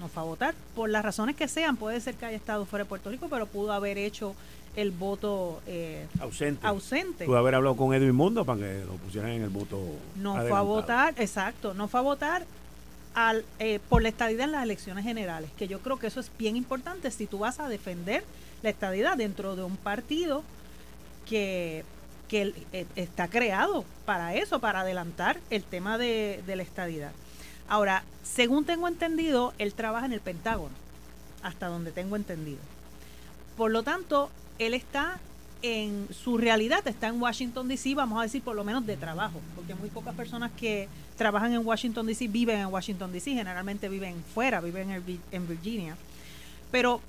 No fue a votar por las razones que sean. Puede ser que haya estado fuera de Puerto Rico, pero pudo haber hecho el voto eh, Ausente. ausente. Pudo haber hablado con Edwin Mundo para que lo pusieran en el voto. No fue a votar, exacto, no fue a votar al, eh, por la estadidad en las elecciones generales, que yo creo que eso es bien importante si tú vas a defender la estadidad dentro de un partido que, que eh, está creado para eso, para adelantar el tema de, de la estadidad. Ahora, según tengo entendido, él trabaja en el Pentágono, hasta donde tengo entendido. Por lo tanto, él está en su realidad, está en Washington, D.C., vamos a decir por lo menos de trabajo, porque muy pocas personas que trabajan en Washington, D.C. viven en Washington, D.C., generalmente viven fuera, viven en Virginia. Pero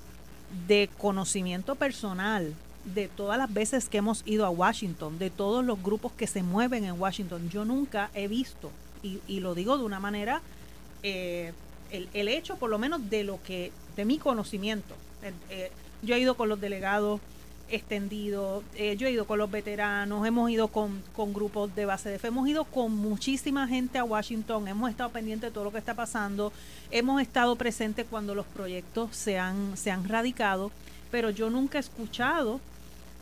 de conocimiento personal, de todas las veces que hemos ido a Washington, de todos los grupos que se mueven en Washington, yo nunca he visto, y, y lo digo de una manera, eh, el, el hecho por lo menos de lo que, de mi conocimiento. Eh, eh, yo he ido con los delegados extendidos, eh, yo he ido con los veteranos, hemos ido con, con grupos de base de fe, hemos ido con muchísima gente a Washington, hemos estado pendientes de todo lo que está pasando, hemos estado presentes cuando los proyectos se han, se han radicado, pero yo nunca he escuchado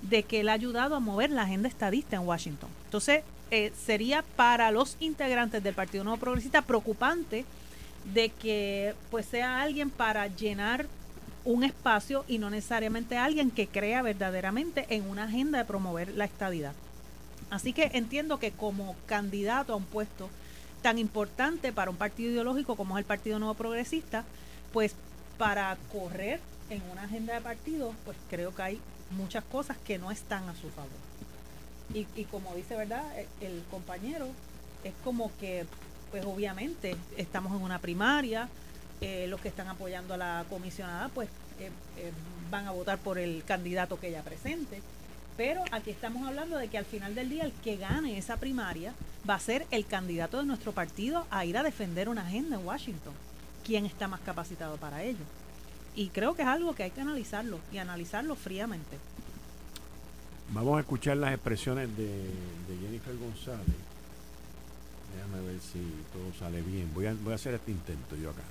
de que él ha ayudado a mover la agenda estadista en Washington. Entonces, eh, sería para los integrantes del Partido Nuevo Progresista preocupante de que pues sea alguien para llenar un espacio y no necesariamente alguien que crea verdaderamente en una agenda de promover la estadidad. Así que entiendo que como candidato a un puesto tan importante para un partido ideológico como es el Partido Nuevo Progresista, pues para correr en una agenda de partido, pues creo que hay muchas cosas que no están a su favor. Y, como dice, ¿verdad? El, el compañero es como que, pues obviamente, estamos en una primaria, eh, los que están apoyando a la comisionada, pues eh, eh, van a votar por el candidato que ella presente. Pero aquí estamos hablando de que al final del día el que gane esa primaria va a ser el candidato de nuestro partido a ir a defender una agenda en Washington. ¿Quién está más capacitado para ello? Y creo que es algo que hay que analizarlo y analizarlo fríamente. Vamos a escuchar las expresiones de, de Jennifer González. Déjame ver si todo sale bien. Voy a, voy a hacer este intento yo acá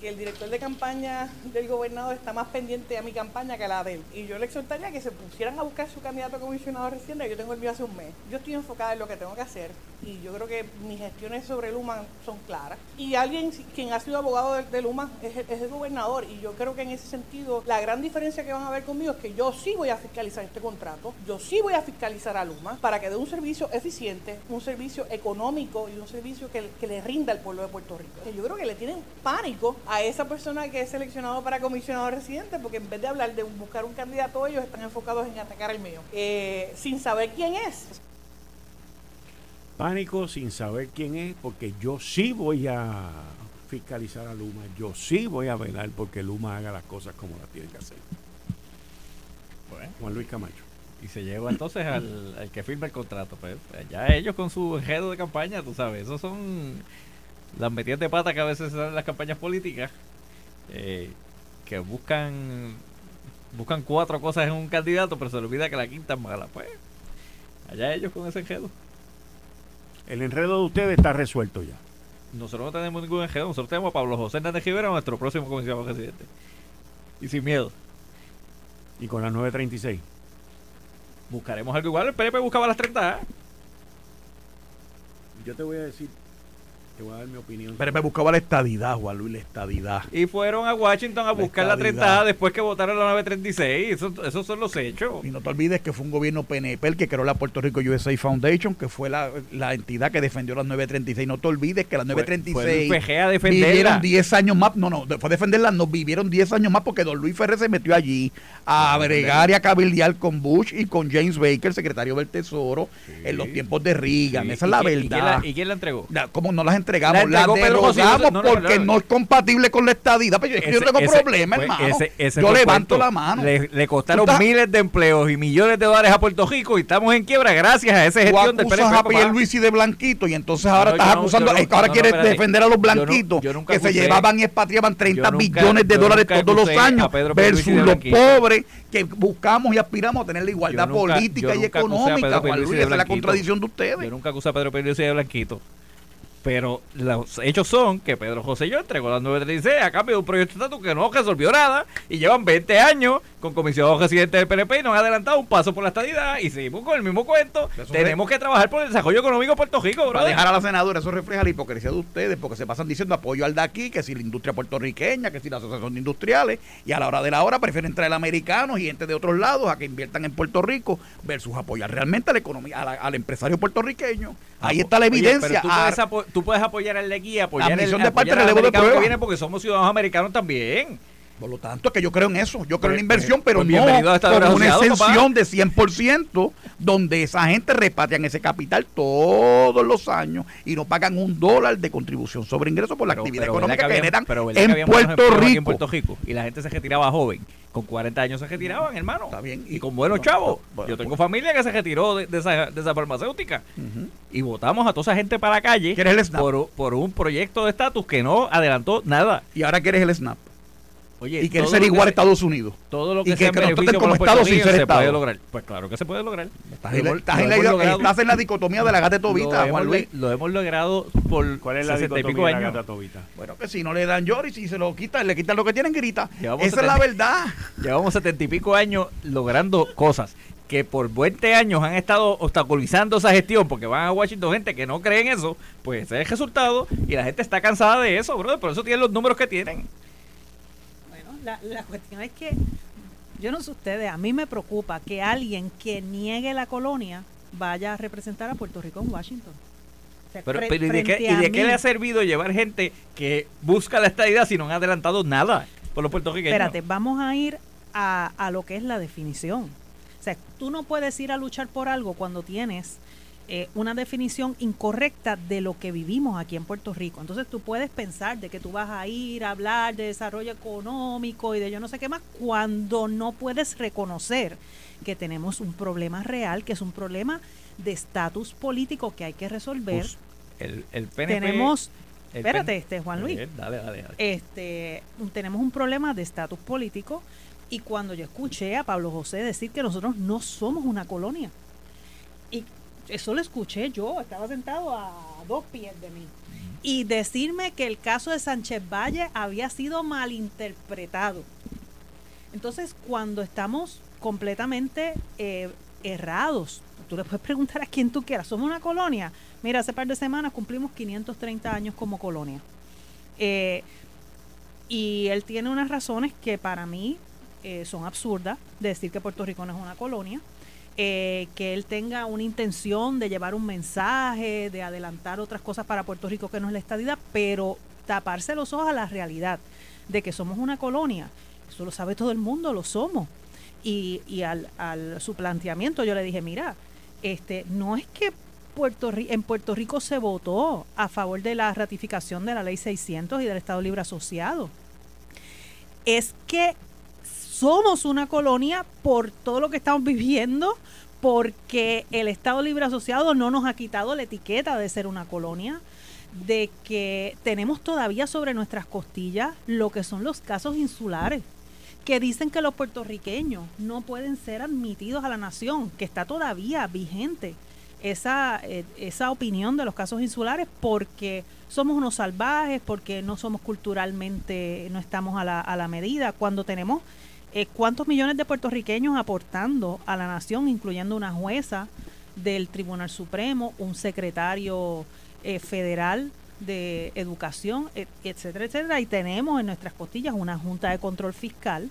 que el director de campaña del gobernador está más pendiente a mi campaña que a la de él. Y yo le exhortaría que se pusieran a buscar su candidato a comisionado reciente, yo tengo el mío hace un mes. Yo estoy enfocada en lo que tengo que hacer y yo creo que mis gestiones sobre Luma son claras. Y alguien quien ha sido abogado de, Luma es es el, gobernador y yo creo que en ese sentido la gran diferencia que van a ver conmigo es que yo sí voy a fiscalizar este contrato, yo sí voy a fiscalizar a Luma para que dé un servicio eficiente, un servicio económico y un servicio que, que le rinda al pueblo de Puerto Rico. Que yo creo que le tienen pánico a esa persona que es seleccionado para comisionado residente, porque en vez de hablar de buscar un candidato, ellos están enfocados en atacar el mío, eh, sin saber quién es. Pánico sin saber quién es, porque yo sí voy a fiscalizar a Luma, yo sí voy a velar porque Luma haga las cosas como las tiene que hacer. Juan Luis Camacho. Y se lleva entonces al, que firma el contrato. Pues, pues, ya ellos con su enredo de campaña, tú sabes, esos son las metidas de pata que a veces se dan en las campañas políticas, eh, que buscan buscan cuatro cosas en un candidato, pero se le olvida que la quinta es mala. Pues, allá ellos con ese enredo. El enredo de ustedes está resuelto ya. Nosotros no tenemos ningún enredo, nosotros tenemos a Pablo José Hernández Rivera, nuestro próximo comisionado presidente. Y sin miedo. Y con las 9.36. Buscaremos algo igual, el PNP buscaba las 30. Yo te voy a decir te voy a dar mi opinión. Pero me buscaba la estadidad, Juan Luis, la estadidad. Y fueron a Washington a buscar la 30 después que votaron la 936. Eso, esos son los hechos. Y no te olvides que fue un gobierno PNP el que creó la Puerto Rico USA Foundation, que fue la, entidad que defendió las 936. No te olvides que las 936 fue, fue a defenderla. vivieron 10 años más. No, no, fue a defenderla, no vivieron 10 años más porque don Luis Ferrer se metió allí a bregar y a cabildear con Bush y con James Baker, secretario del Tesoro, en los tiempos de Reagan. Esa es la verdad. ¿Y quién la, entregó? ¿Cómo no las entregamos? La, derogamos porque no, es compatible con la estadía. Pero yo, tengo problemas, hermano. yo levanto la mano. Le, costaron miles de empleos y millones de dólares a Puerto Rico y estamos en quiebra gracias a esa gestión del PNP. a Luis y de Blanquito y entonces ahora estás acusando, ahora quieres defender a los blanquitos que se llevaban y expatriaban 30 billones de dólares todos los años versus los pobres que buscamos y aspiramos a tener la igualdad política y económica. Juan Luis, esa es la contradicción de ustedes. Yo nunca acusé a Pedro Pérez de Blanquito. Pero los hechos son que Pedro José yo entregó las 936 a cambio de un proyecto de estatus que no resolvió nada y llevan 20 años con comisión residente del PNP y nos ha adelantado un paso por la estadidad y seguimos con el mismo cuento. Tenemos que trabajar por el desarrollo económico de Puerto Rico. Para dejar a la senadora, eso refleja la hipocresía de ustedes porque se pasan diciendo apoyo al de aquí, que si la industria puertorriqueña, que si la asociación de industriales y a la hora de la hora prefieren traer americanos y gente de otros lados a que inviertan en Puerto Rico versus apoyar realmente a la economía, al empresario puertorriqueño. Ahí está la evidencia. tú puedes apoyar al de aquí, apoyar la el, de parte relevo de que viene porque somos ciudadanos americanos también. Por lo tanto, que yo creo en eso. Yo creo en la pues, inversión, pero pues, no con una exención de 100%, donde esa gente repatrian ese capital todos los años y no pagan un dólar de contribución sobre ingresos por la actividad económica que, generan en, Puerto Rico. en Puerto Rico. Y la gente se retiraba joven. Con 40 años se retiraban, hermano. Está bien. Y, con buenos chavos. yo tengo familia que se retiró de, esa, de esa, farmacéutica. Y votamos a toda esa gente para la calle por, por un proyecto de estatus que no adelantó nada. Y ahora quieres el SNAP y que ser igual a Estados Unidos. Todo lo que, y que, que nos como Estados sin ser se puede lograr. Pues claro que se puede lograr. Estás, en, la, dicotomía de la gata tobita, Juan Luis. Lo hemos logrado por ¿Cuál es la dicotomía de la gata tobita? Bueno, que si no le dan llor y si se lo quitan, le quitan lo que tienen, grita. Esa es la verdad. Llevamos setenta y pico años logrando cosas que por 20 años han estado obstaculizando esa gestión porque van a Washington gente que no cree en eso, pues ese es el resultado y la gente está cansada de eso, brother. Por eso tienen los números que tienen la, cuestión es que, yo no sé ustedes, a mí me preocupa que alguien que niegue la colonia vaya a representar a Puerto Rico en Washington. pero, ¿y, de qué, le ha servido llevar gente que busca la estadidad si no han adelantado nada por los puertorriqueños? Espérate, vamos a ir a, a lo que es la definición. O sea, tú no puedes ir a luchar por algo cuando tienes eh, una definición incorrecta de lo que vivimos aquí en Puerto Rico. Entonces tú puedes pensar de que tú vas a ir a hablar de desarrollo económico y de yo no sé qué más, cuando no puedes reconocer que tenemos un problema real, que es un problema de estatus político que hay que resolver. Pues, el, el PNP, tenemos espérate, este Juan Luis. Este, tenemos un problema de estatus político y cuando yo escuché a Pablo José decir que nosotros no somos una colonia y eso lo escuché yo, estaba sentado a dos pies de mí. Y decirme que el caso de Sánchez Valle había sido malinterpretado. Entonces, cuando estamos completamente eh, errados, tú le puedes preguntar a quien tú quieras, ¿somos una colonia? Mira, hace par de semanas cumplimos 530 años como colonia. Eh, y él tiene unas razones que para mí eh, son absurdas de decir que Puerto Rico no es una colonia. Eh, que él tenga una intención de llevar un mensaje, de adelantar otras cosas para Puerto Rico que no es la estadidad, pero taparse los ojos a la realidad de que somos una colonia. Eso lo sabe todo el mundo, lo somos. Y, y al, al, su planteamiento yo le dije, mira, este, no es que Puerto en Puerto Rico se votó a favor de la ratificación de la ley 600 y del Estado Libre Asociado. Es que somos una colonia por todo lo que estamos viviendo, porque el Estado Libre Asociado no nos ha quitado la etiqueta de ser una colonia, de que tenemos todavía sobre nuestras costillas lo que son los casos insulares, que dicen que los puertorriqueños no pueden ser admitidos a la nación, que está todavía vigente esa, eh, esa opinión de los casos insulares porque somos unos salvajes, porque no somos culturalmente, no estamos a la, a la medida, cuando tenemos eh, cuántos millones de puertorriqueños aportando a la nación, incluyendo una jueza del Tribunal Supremo, un secretario eh, federal de educación, etcétera, etcétera. Y tenemos en nuestras costillas una Junta de Control Fiscal.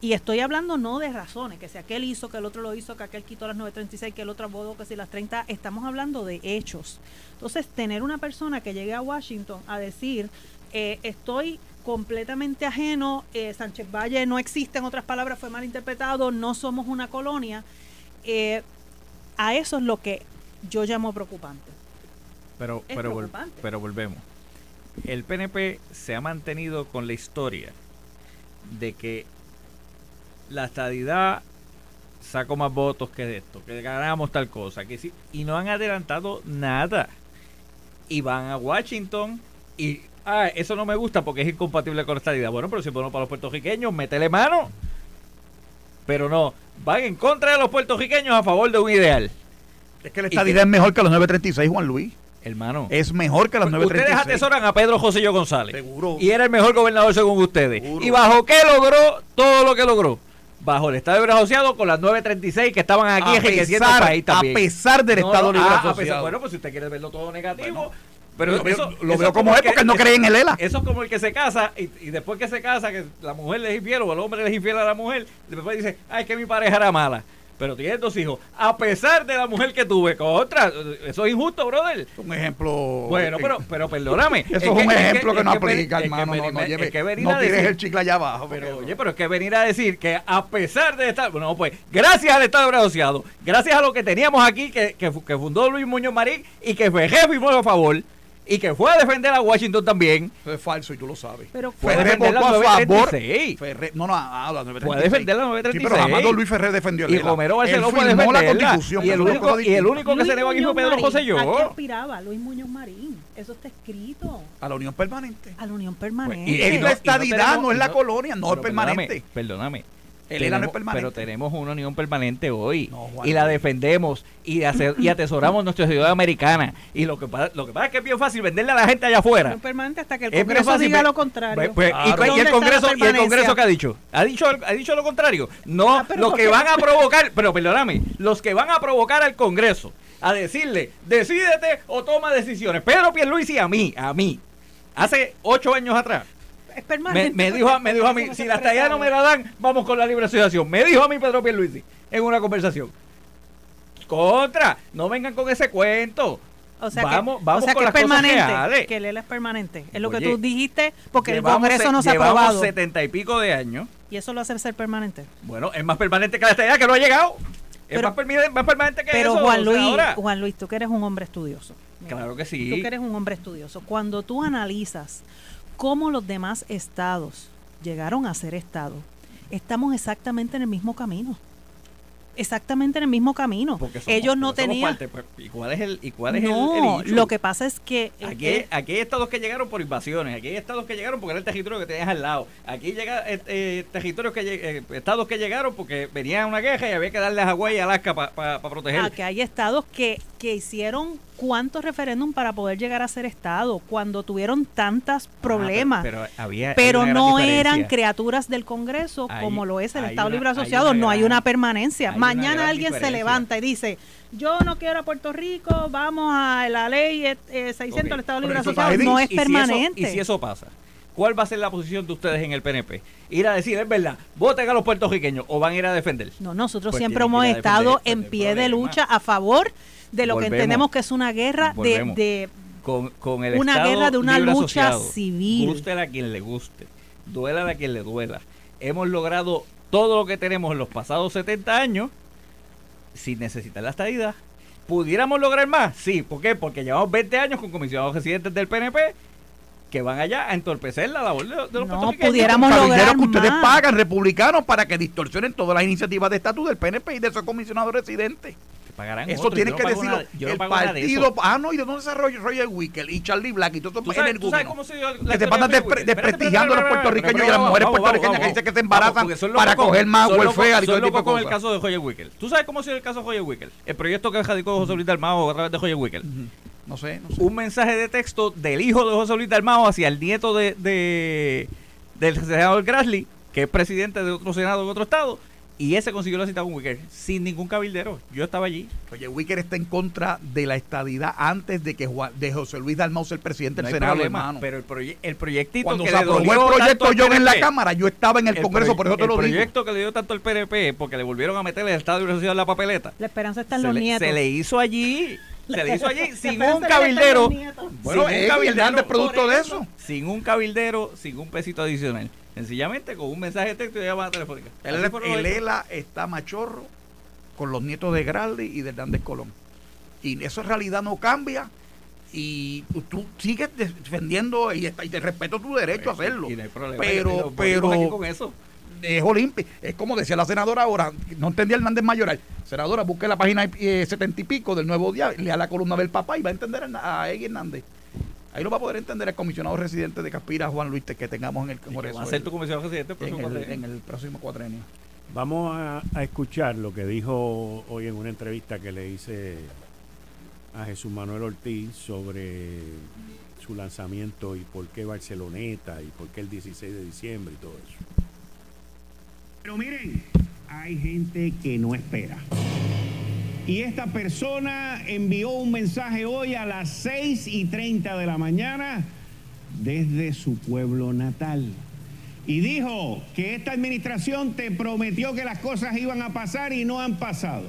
Y estoy hablando no de razones, que si aquel hizo, que el otro lo hizo, que aquel quitó las 936, que el otro abogó, que si las 30, estamos hablando de hechos. Entonces, tener una persona que llegue a Washington a decir, eh, estoy completamente ajeno, eh, Sánchez Valle no existe, en otras palabras, fue mal interpretado, no somos una colonia. Eh, a eso es lo que yo llamo preocupante. Pero, pero, pero volvemos. El PNP se ha mantenido con la historia de que la estadidad sacó más votos que esto, que ganamos tal cosa, que sí, y no han adelantado nada. Y van a Washington y ah, eso no me gusta porque es incompatible con la estadidad. Bueno, pero si bueno para los puertorriqueños, métele mano. Pero no, van en contra de los puertorriqueños a favor de un ideal. Es que la estadidad es mejor que los 936, Juan Luis. Hermano. Es mejor que los 936. Ustedes atesoran a Pedro José Yo González. Seguro. Y era el mejor gobernador según ustedes. ¿Y bajo qué logró todo lo que logró? bajo el Estado Libre Asociado con las 936 que estaban aquí enriqueciendo el país también. A pesar del Estado Libre ah, Asociado. bueno, pues si usted quiere verlo todo negativo, pero lo, eso, lo veo como es porque no cree en el ELA. Eso es como el que se casa y, después que se casa, que la mujer le es infiel o el hombre le es infiel a la mujer, después dice, ay, que mi pareja era mala. Pero tiene dos hijos, a pesar de la mujer que tuve con otra. Eso es injusto, brother. Un ejemplo. Bueno, pero, pero perdóname. Eso es, un ejemplo que, no aplica, hermano. no, no, lleve, no tires el chicle allá abajo. Pero, oye, pero es que venir a decir que a pesar de estar. Bueno, pues, gracias al Estado Asociado, gracias a lo que teníamos aquí, que, que, fundó Luis Muñoz Marín y que fue jefe y a favor y que fue a defender a Washington también. Eso es falso y tú lo sabes. Pero fue a defender la 936. Ferrer, no, no, ah, la 936. Fue a defender la 936. Sí, pero jamás Luis Ferrer defendió Y Romero Barceló fue a defender la Constitución. Y el único, y el único que se negó aquí fue Pedro José Yo. ¿A qué aspiraba Luis Muñoz Marín? Eso está escrito. A la unión permanente. A la unión permanente. y, es la estadidad, no, es la colonia, no es permanente. Perdóname pero tenemos una unión permanente hoy y la defendemos y, y atesoramos nuestra ciudad americana. Y lo que, lo que pasa es que es bien fácil venderle a la gente allá afuera. permanente hasta que el Congreso diga lo contrario. Pues, y, el Congreso, ¿y el Congreso qué ha dicho? ¿Ha dicho, ha dicho lo contrario? No, ah, los que van a provocar, pero perdóname, los que van a provocar al Congreso a decirle, decídete o toma decisiones. Pedro Pierluisi a mí, a mí, hace ocho años atrás, es permanente. Me, dijo, me dijo a mí, si la estadía no me la dan, vamos con la libre asociación. Me dijo a mí Pedro Pierluisi en una conversación. Contra, no vengan con ese cuento. O sea vamos, que, vamos o sea con que las es permanente. Que él es permanente. Es lo que tú dijiste, porque el Congreso no se ha aprobado. setenta y pico de años. Y eso lo hace ser permanente. Bueno, es más permanente que la estadía que no ha llegado. es Pero- más, permi- más permanente que Pero eso. Juan o sea, Luis, Juan Luis, tú que eres un hombre estudioso. Mira, Claro que Tú sí. que eres un hombre estudioso. Cuando tú analizas cómo los demás estados llegaron a ser estado, estamos exactamente en el mismo camino. Exactamente en el mismo camino. Porque somos- Ellos no tenían... parte, pues, ¿Y cuál es el, y cuál es el- no, el, issue? lo que pasa es que... eh, Aquí, eh, aquí hay estados que llegaron por invasiones, aquí hay estados que llegaron porque era el territorio que tenías al lado. Aquí llega eh, territorios que eh, estados que llegaron porque venía una guerra y había que darle a Hawái y Alaska para proteger. a que hay estados que, que hicieron cuántos referéndum para poder llegar a ser estado cuando tuvieron tantos problemas. Ah, pero, había no diferencia. eran criaturas del Congreso Hay- como lo es el Estado una- Libre Asociado, no hay una permanencia. hay Mañana alguien se levanta y dice, yo no quiero a Puerto Rico, vamos a la ley eh, eh, 600 del Ok, Estado Libre Asociado, no Y es si eso- permanente. y si eso pasa, ¿cuál va a ser la posición de ustedes en el PNP? Ir a decir, es verdad, voten a los puertorriqueños o van a ir a defender. No, nosotros Pues siempre hemos estado defender, en pie de lucha a favor de lo que entendemos que es una guerra de, Volvemos. de con, con el Una Estado guerra de una lucha Asociado. civil. Guste a quien le guste, duela a quien le duela. Hemos logrado todo lo que tenemos en los pasados 70 años sin necesitar la estadidad. ¿Pudiéramos lograr más? Sí, ¿por qué? Porque llevamos 20 años con comisionados residentes del PNP que van allá a entorpecer la labor de, los No, puertorriqueños. pudiéramos lograr que ustedes más. pagan republicanos para que distorsionen todas las iniciativas de estatus del PNP y de esos comisionados residentes. Que pagarán Eso tiene no que decirlo yo no el eso. partido. Ah, no, ¿y de dónde se Roger, Roger Wickel y Charlie Black y todos esos ¿Tú sabes, sabes cómo se dio que se pasan de despre- desprestigiando a los puertorriqueños y a las mujeres vamos, puertorriqueñas vamos, que dicen que se embarazan para coger más welfare y todo tipo de con el caso de Roger Wickel. ¿Tú sabes cómo ha sido el caso de Roger Wickel? El proyecto que radicó José Luis Dalmao a través de Roger Wickel. No sé, no sé. Un mensaje de texto del hijo de José Luis Dalmao hacia el nieto de, de- del senador Grassley, que es presidente de otro senado de otro estado, y ese consiguió la cita con Wickel sin ningún cabildero. Yo estaba allí. Oye, Wicker está en contra de la estadidad antes de que Juan- de José Luis Dalmau sea el presidente No del hay Senado, problema, hermano. pero el, proye- el proyectito Cuando que se le aprobó el proyecto John en la Cámara, yo estaba en el, el Congreso, por eso te el lo digo. proyecto que le dio tanto el PNP, porque le volvieron a meter el Estado de Universidad en la papeleta, La esperanza está en se los le, nietos. se le hizo allí, se le hizo allí sin un cabildero. Bueno, sin un cabildero, Hernández, producto de eso, sin un cabildero, sin un pesito adicional. Sencillamente con un mensaje de texto y llamada telefónica. El, el. ELA está machorro con los nietos de Graldi y de Hernández Colón. Y eso en realidad no cambia. Y tú- sigues defendiendo y, está- y te respeto tu derecho a hacerlo. Y no hay problema. Pero, pero políticos aquí con eso. Es olímpico. Es como decía la senadora ahora, no entendía Hernández Mayoral. Senadora, busque la página eh, setenta y pico del Nuevo Día, lea la columna del papá y va a entender a Egui Hernández. Ahí lo va a poder entender el comisionado residente de Caspira, Juan Luis, que tengamos en el Congreso. Va a ser tu comisión residente el en, próximo el, cuatrenio. en el próximo cuatrenio. Vamos a, a escuchar lo que dijo hoy en una entrevista que le hice a Jesús Manuel Ortiz sobre su lanzamiento y por qué Barceloneta y por qué el 16 de diciembre y todo eso. Pero miren, hay gente que no espera. Y esta persona envió un mensaje hoy a las 6 y 30 de la mañana desde su pueblo natal. Y dijo que esta administración te prometió que las cosas iban a pasar y no han pasado.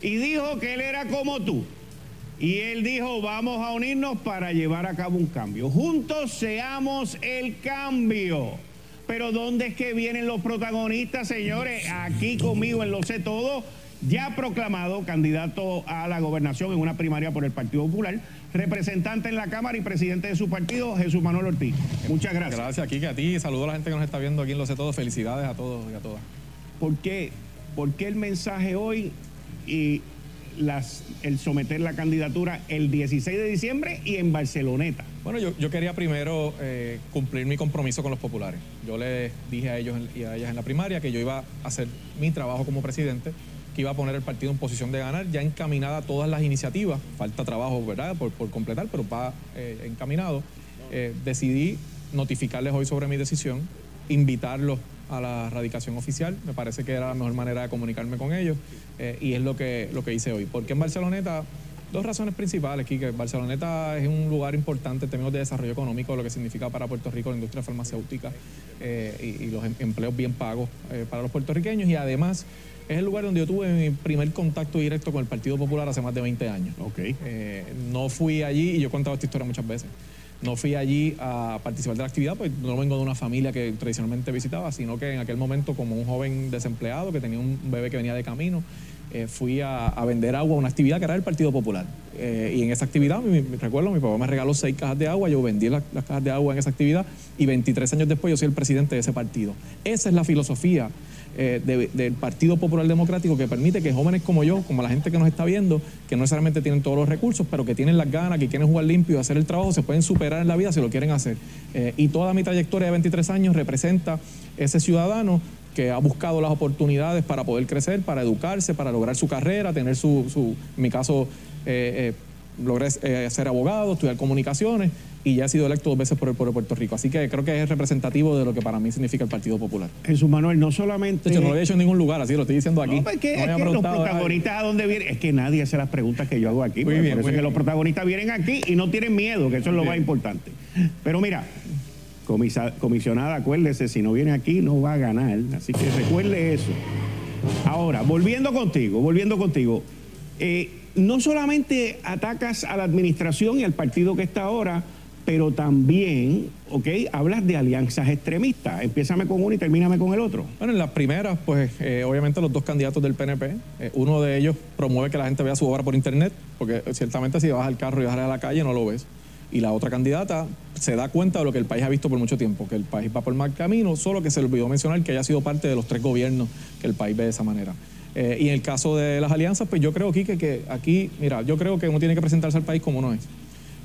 Y dijo que él era como tú. Y él dijo, vamos a unirnos para llevar a cabo un cambio. Juntos seamos el cambio. Pero ¿dónde es que vienen los protagonistas, señores? Aquí conmigo en Lo Sé Todo, ya proclamado candidato a la gobernación en una primaria por el Partido Popular, representante en la Cámara y presidente de su partido, Jesús Manuel Ortiz. Muchas gracias. Gracias, Kike, a ti. Saludo a la gente que nos está viendo aquí en Lo Sé Todo. Felicidades a todos y a todas. ¿Por qué, ¿Por qué el mensaje hoy y el someter la candidatura el 16 de diciembre y en Barceloneta? Bueno, yo, yo quería primero eh, cumplir mi compromiso con los populares. Yo les dije a ellos y a ellas en la primaria que yo iba a hacer mi trabajo como presidente, que iba a poner el partido en posición de ganar, ya encaminada todas las iniciativas. Falta trabajo, ¿verdad?, por, por completar, pero va eh, encaminado. Eh, decidí notificarles hoy sobre mi decisión, invitarlos a la radicación oficial. Me parece que era la mejor manera de comunicarme con ellos eh, y es lo que, lo que hice hoy. Porque en Barceloneta Dos razones principales, Kike. Barceloneta es un lugar importante en términos de desarrollo económico, lo que significa para Puerto Rico la industria farmacéutica eh, y, los em, empleos bien pagos eh, para los puertorriqueños. Y además es el lugar donde yo tuve mi primer contacto directo con el Partido Popular hace más de 20 años. Okay. Eh, no fui allí, y yo he contado esta historia muchas veces, no fui allí a participar de la actividad, pues no vengo de una familia que tradicionalmente visitaba, sino que en aquel momento como un joven desempleado que tenía un bebé que venía de camino, eh, fui a, vender agua a una actividad que era el Partido Popular. Eh, y en esa actividad, me recuerdo, mi papá me regaló seis cajas de agua, yo vendí las cajas de agua en esa actividad y 23 años después yo soy el presidente de ese partido. Esa es la filosofía eh, del Partido Popular Democrático que permite que jóvenes como yo, como la gente que nos está viendo, que no necesariamente tienen todos los recursos, pero que tienen las ganas, que quieren jugar limpio hacer el trabajo, se pueden superar en la vida si lo quieren hacer. y toda mi trayectoria de 23 años representa ese ciudadano que ha buscado las oportunidades para poder crecer, para educarse, para lograr su carrera, tener su, su en mi caso, eh, eh, logré eh, ser abogado, estudiar comunicaciones y ya he sido electo dos veces por el pueblo de Puerto Rico. Así que creo que es representativo de lo que para mí significa el Partido Popular. Jesús Manuel, no solamente... no lo he hecho en ningún lugar, así lo estoy diciendo aquí. No, es que, los protagonistas a dónde vienen, es que nadie hace las preguntas que yo hago aquí. Muy bien, por eso es que los protagonistas vienen aquí y no tienen miedo, que eso es lo más importante. Pero mira, comisionada, acuérdese, si no viene aquí no va a ganar. Así que recuerde eso. Ahora, volviendo contigo, volviendo contigo. Eh, no solamente atacas a la administración y al partido que está ahora, pero también, ¿ok? Hablas de alianzas extremistas. Empiezame con uno y termíname con el otro. Bueno, en las primeras, pues eh, obviamente los dos candidatos del PNP, eh, uno de ellos promueve que la gente vea su obra por internet, porque ciertamente si vas al carro y vas a la calle no lo ves y la otra candidata se da cuenta de lo que el país ha visto por mucho tiempo, que el país va por mal camino, solo que se olvidó mencionar que haya sido parte de los tres gobiernos que el país ve de esa manera. Eh, y en el caso de las alianzas, pues yo creo, aquí que aquí, mira, yo creo que uno tiene que presentarse al país como uno es.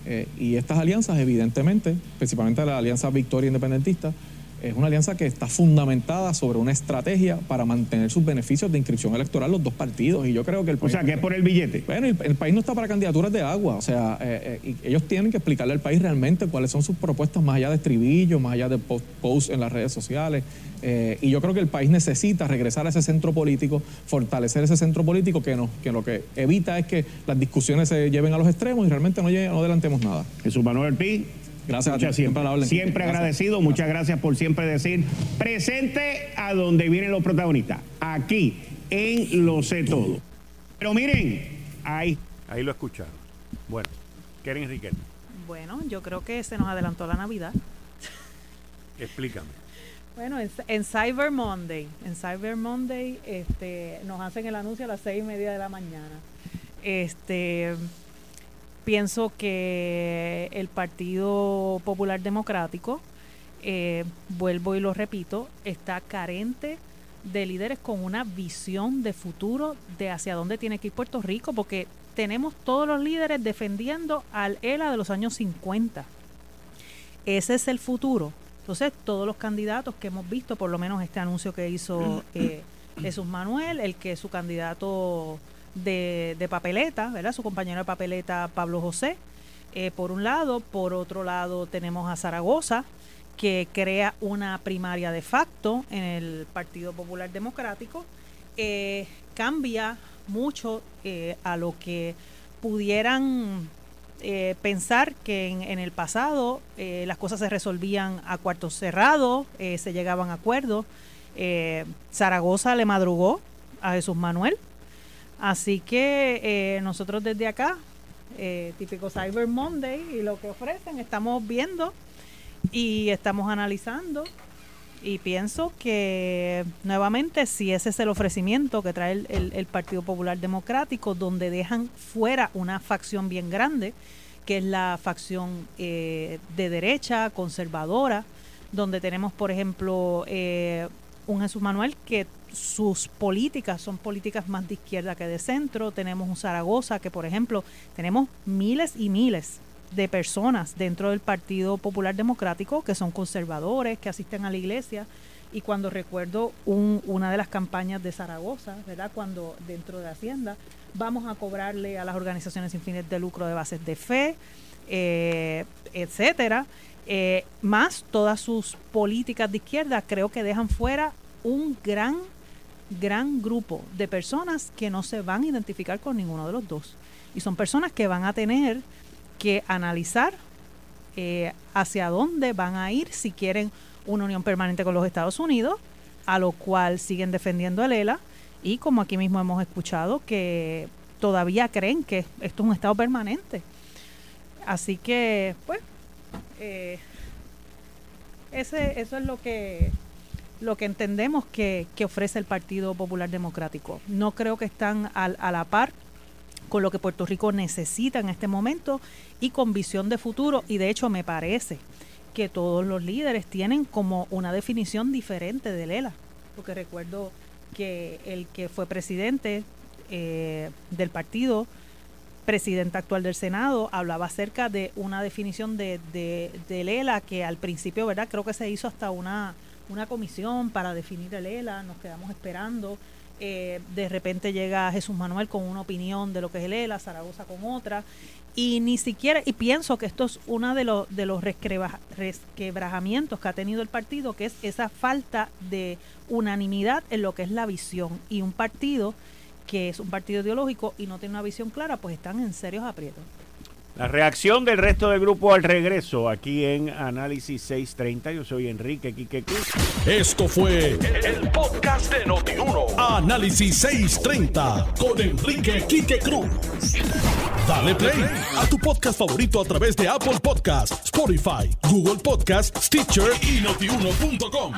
Eh, y estas alianzas, evidentemente, principalmente la alianza Victoria Independentista, es una alianza que está fundamentada sobre una estrategia para mantener sus beneficios de inscripción electoral los dos partidos. Y yo creo que el país, O sea, que es por el billete. Bueno, el, país no está para candidaturas de agua. O sea, eh, eh, ellos tienen que explicarle al país realmente cuáles son sus propuestas más allá de estribillo, más allá de posts en las redes sociales. Eh, y yo creo que el país necesita regresar a ese centro político, fortalecer ese centro político que, no, que lo que evita es que las discusiones se lleven a los extremos y realmente no, no adelantemos nada. Jesús Manuel Pi. Gracias siempre, siempre agradecido, muchas gracias por siempre decir presente a donde vienen los protagonistas, aquí en Lo Sé Todo. Pero miren, ahí, ahí lo escucharon. Bueno, Keren Enrique. Bueno, yo creo que se nos adelantó la Navidad. Explícame. Bueno, en, Cyber Monday, en Cyber Monday, este, nos hacen el anuncio a las seis y media de la mañana. Este, pienso que el Partido Popular Democrático, eh, vuelvo y lo repito, está carente de líderes con una visión de futuro de hacia dónde tiene que ir Puerto Rico, porque tenemos todos los líderes defendiendo al ELA de los años 50. Ese es el futuro. Entonces, todos los candidatos que hemos visto, por lo menos este anuncio que hizo eh, Jesús Manuel, el que su candidato de, papeleta, ¿verdad? Su compañero de papeleta, Pablo José, eh, por un lado. Por otro lado, tenemos a Zaragoza, que crea una primaria de facto en el Partido Popular Democrático. Eh, cambia mucho eh, a lo que pudieran pensar que en, el pasado las cosas se resolvían a cuartos cerrados, se llegaban a acuerdos. Zaragoza le madrugó a Jesús Manuel Así que eh, nosotros desde acá, eh, típico Cyber Monday y lo que ofrecen, estamos viendo y estamos analizando. Y pienso que nuevamente si ese es el ofrecimiento que trae el, Partido Popular Democrático, donde dejan fuera una facción bien grande, que es la facción eh, de derecha, conservadora, donde tenemos, por ejemplo, un Jesús Manuel que sus políticas son políticas más de izquierda que de centro. Tenemos un Zaragoza que, por ejemplo, tenemos miles y miles de personas dentro del Partido Popular Democrático que son conservadores, que asisten a la iglesia. Y cuando recuerdo una de las campañas de Zaragoza, ¿verdad? Cuando dentro de Hacienda vamos a cobrarle a las organizaciones sin fines de lucro de bases de fe, eh, etcétera, eh, más todas sus políticas de izquierda, creo que dejan fuera un gran gran grupo de personas que no se van a identificar con ninguno de los dos. Y son personas que van a tener que analizar eh, hacia dónde van a ir si quieren una unión permanente con los Estados Unidos, a lo cual siguen defendiendo el ELA y como aquí mismo hemos escuchado que todavía creen que esto es un estado permanente. Así que, pues, eh, ese, eso es lo que lo que entendemos que, que, ofrece el Partido Popular Democrático. No creo que están a la par con lo que Puerto Rico necesita en este momento y con visión de futuro. Y de hecho me parece que todos los líderes tienen como una definición diferente de Lela. Porque recuerdo que el que fue presidente eh, del partido, presidente actual del Senado, hablaba acerca de una definición de, de, de Lela que al principio, ¿verdad? Creo que se hizo hasta una, una comisión para definir el ELA, nos quedamos esperando. Eh, de repente llega Jesús Manuel con una opinión de lo que es el ELA, Zaragoza con otra, y ni siquiera, y pienso que esto es uno de los, de los resquebrajamientos que ha tenido el partido, que es esa falta de unanimidad en lo que es la visión. Y un partido que es un partido ideológico y no tiene una visión clara, pues están en serios aprietos. La reacción del resto del grupo al regreso aquí en Análisis 630. Yo soy Enrique Quique Cruz. Esto fue el, podcast de Notiuno. Análisis 630 con Enrique Quique Cruz. Dale play a tu podcast favorito a través de Apple Podcasts, Spotify, Google Podcasts, Stitcher y notiuno.com.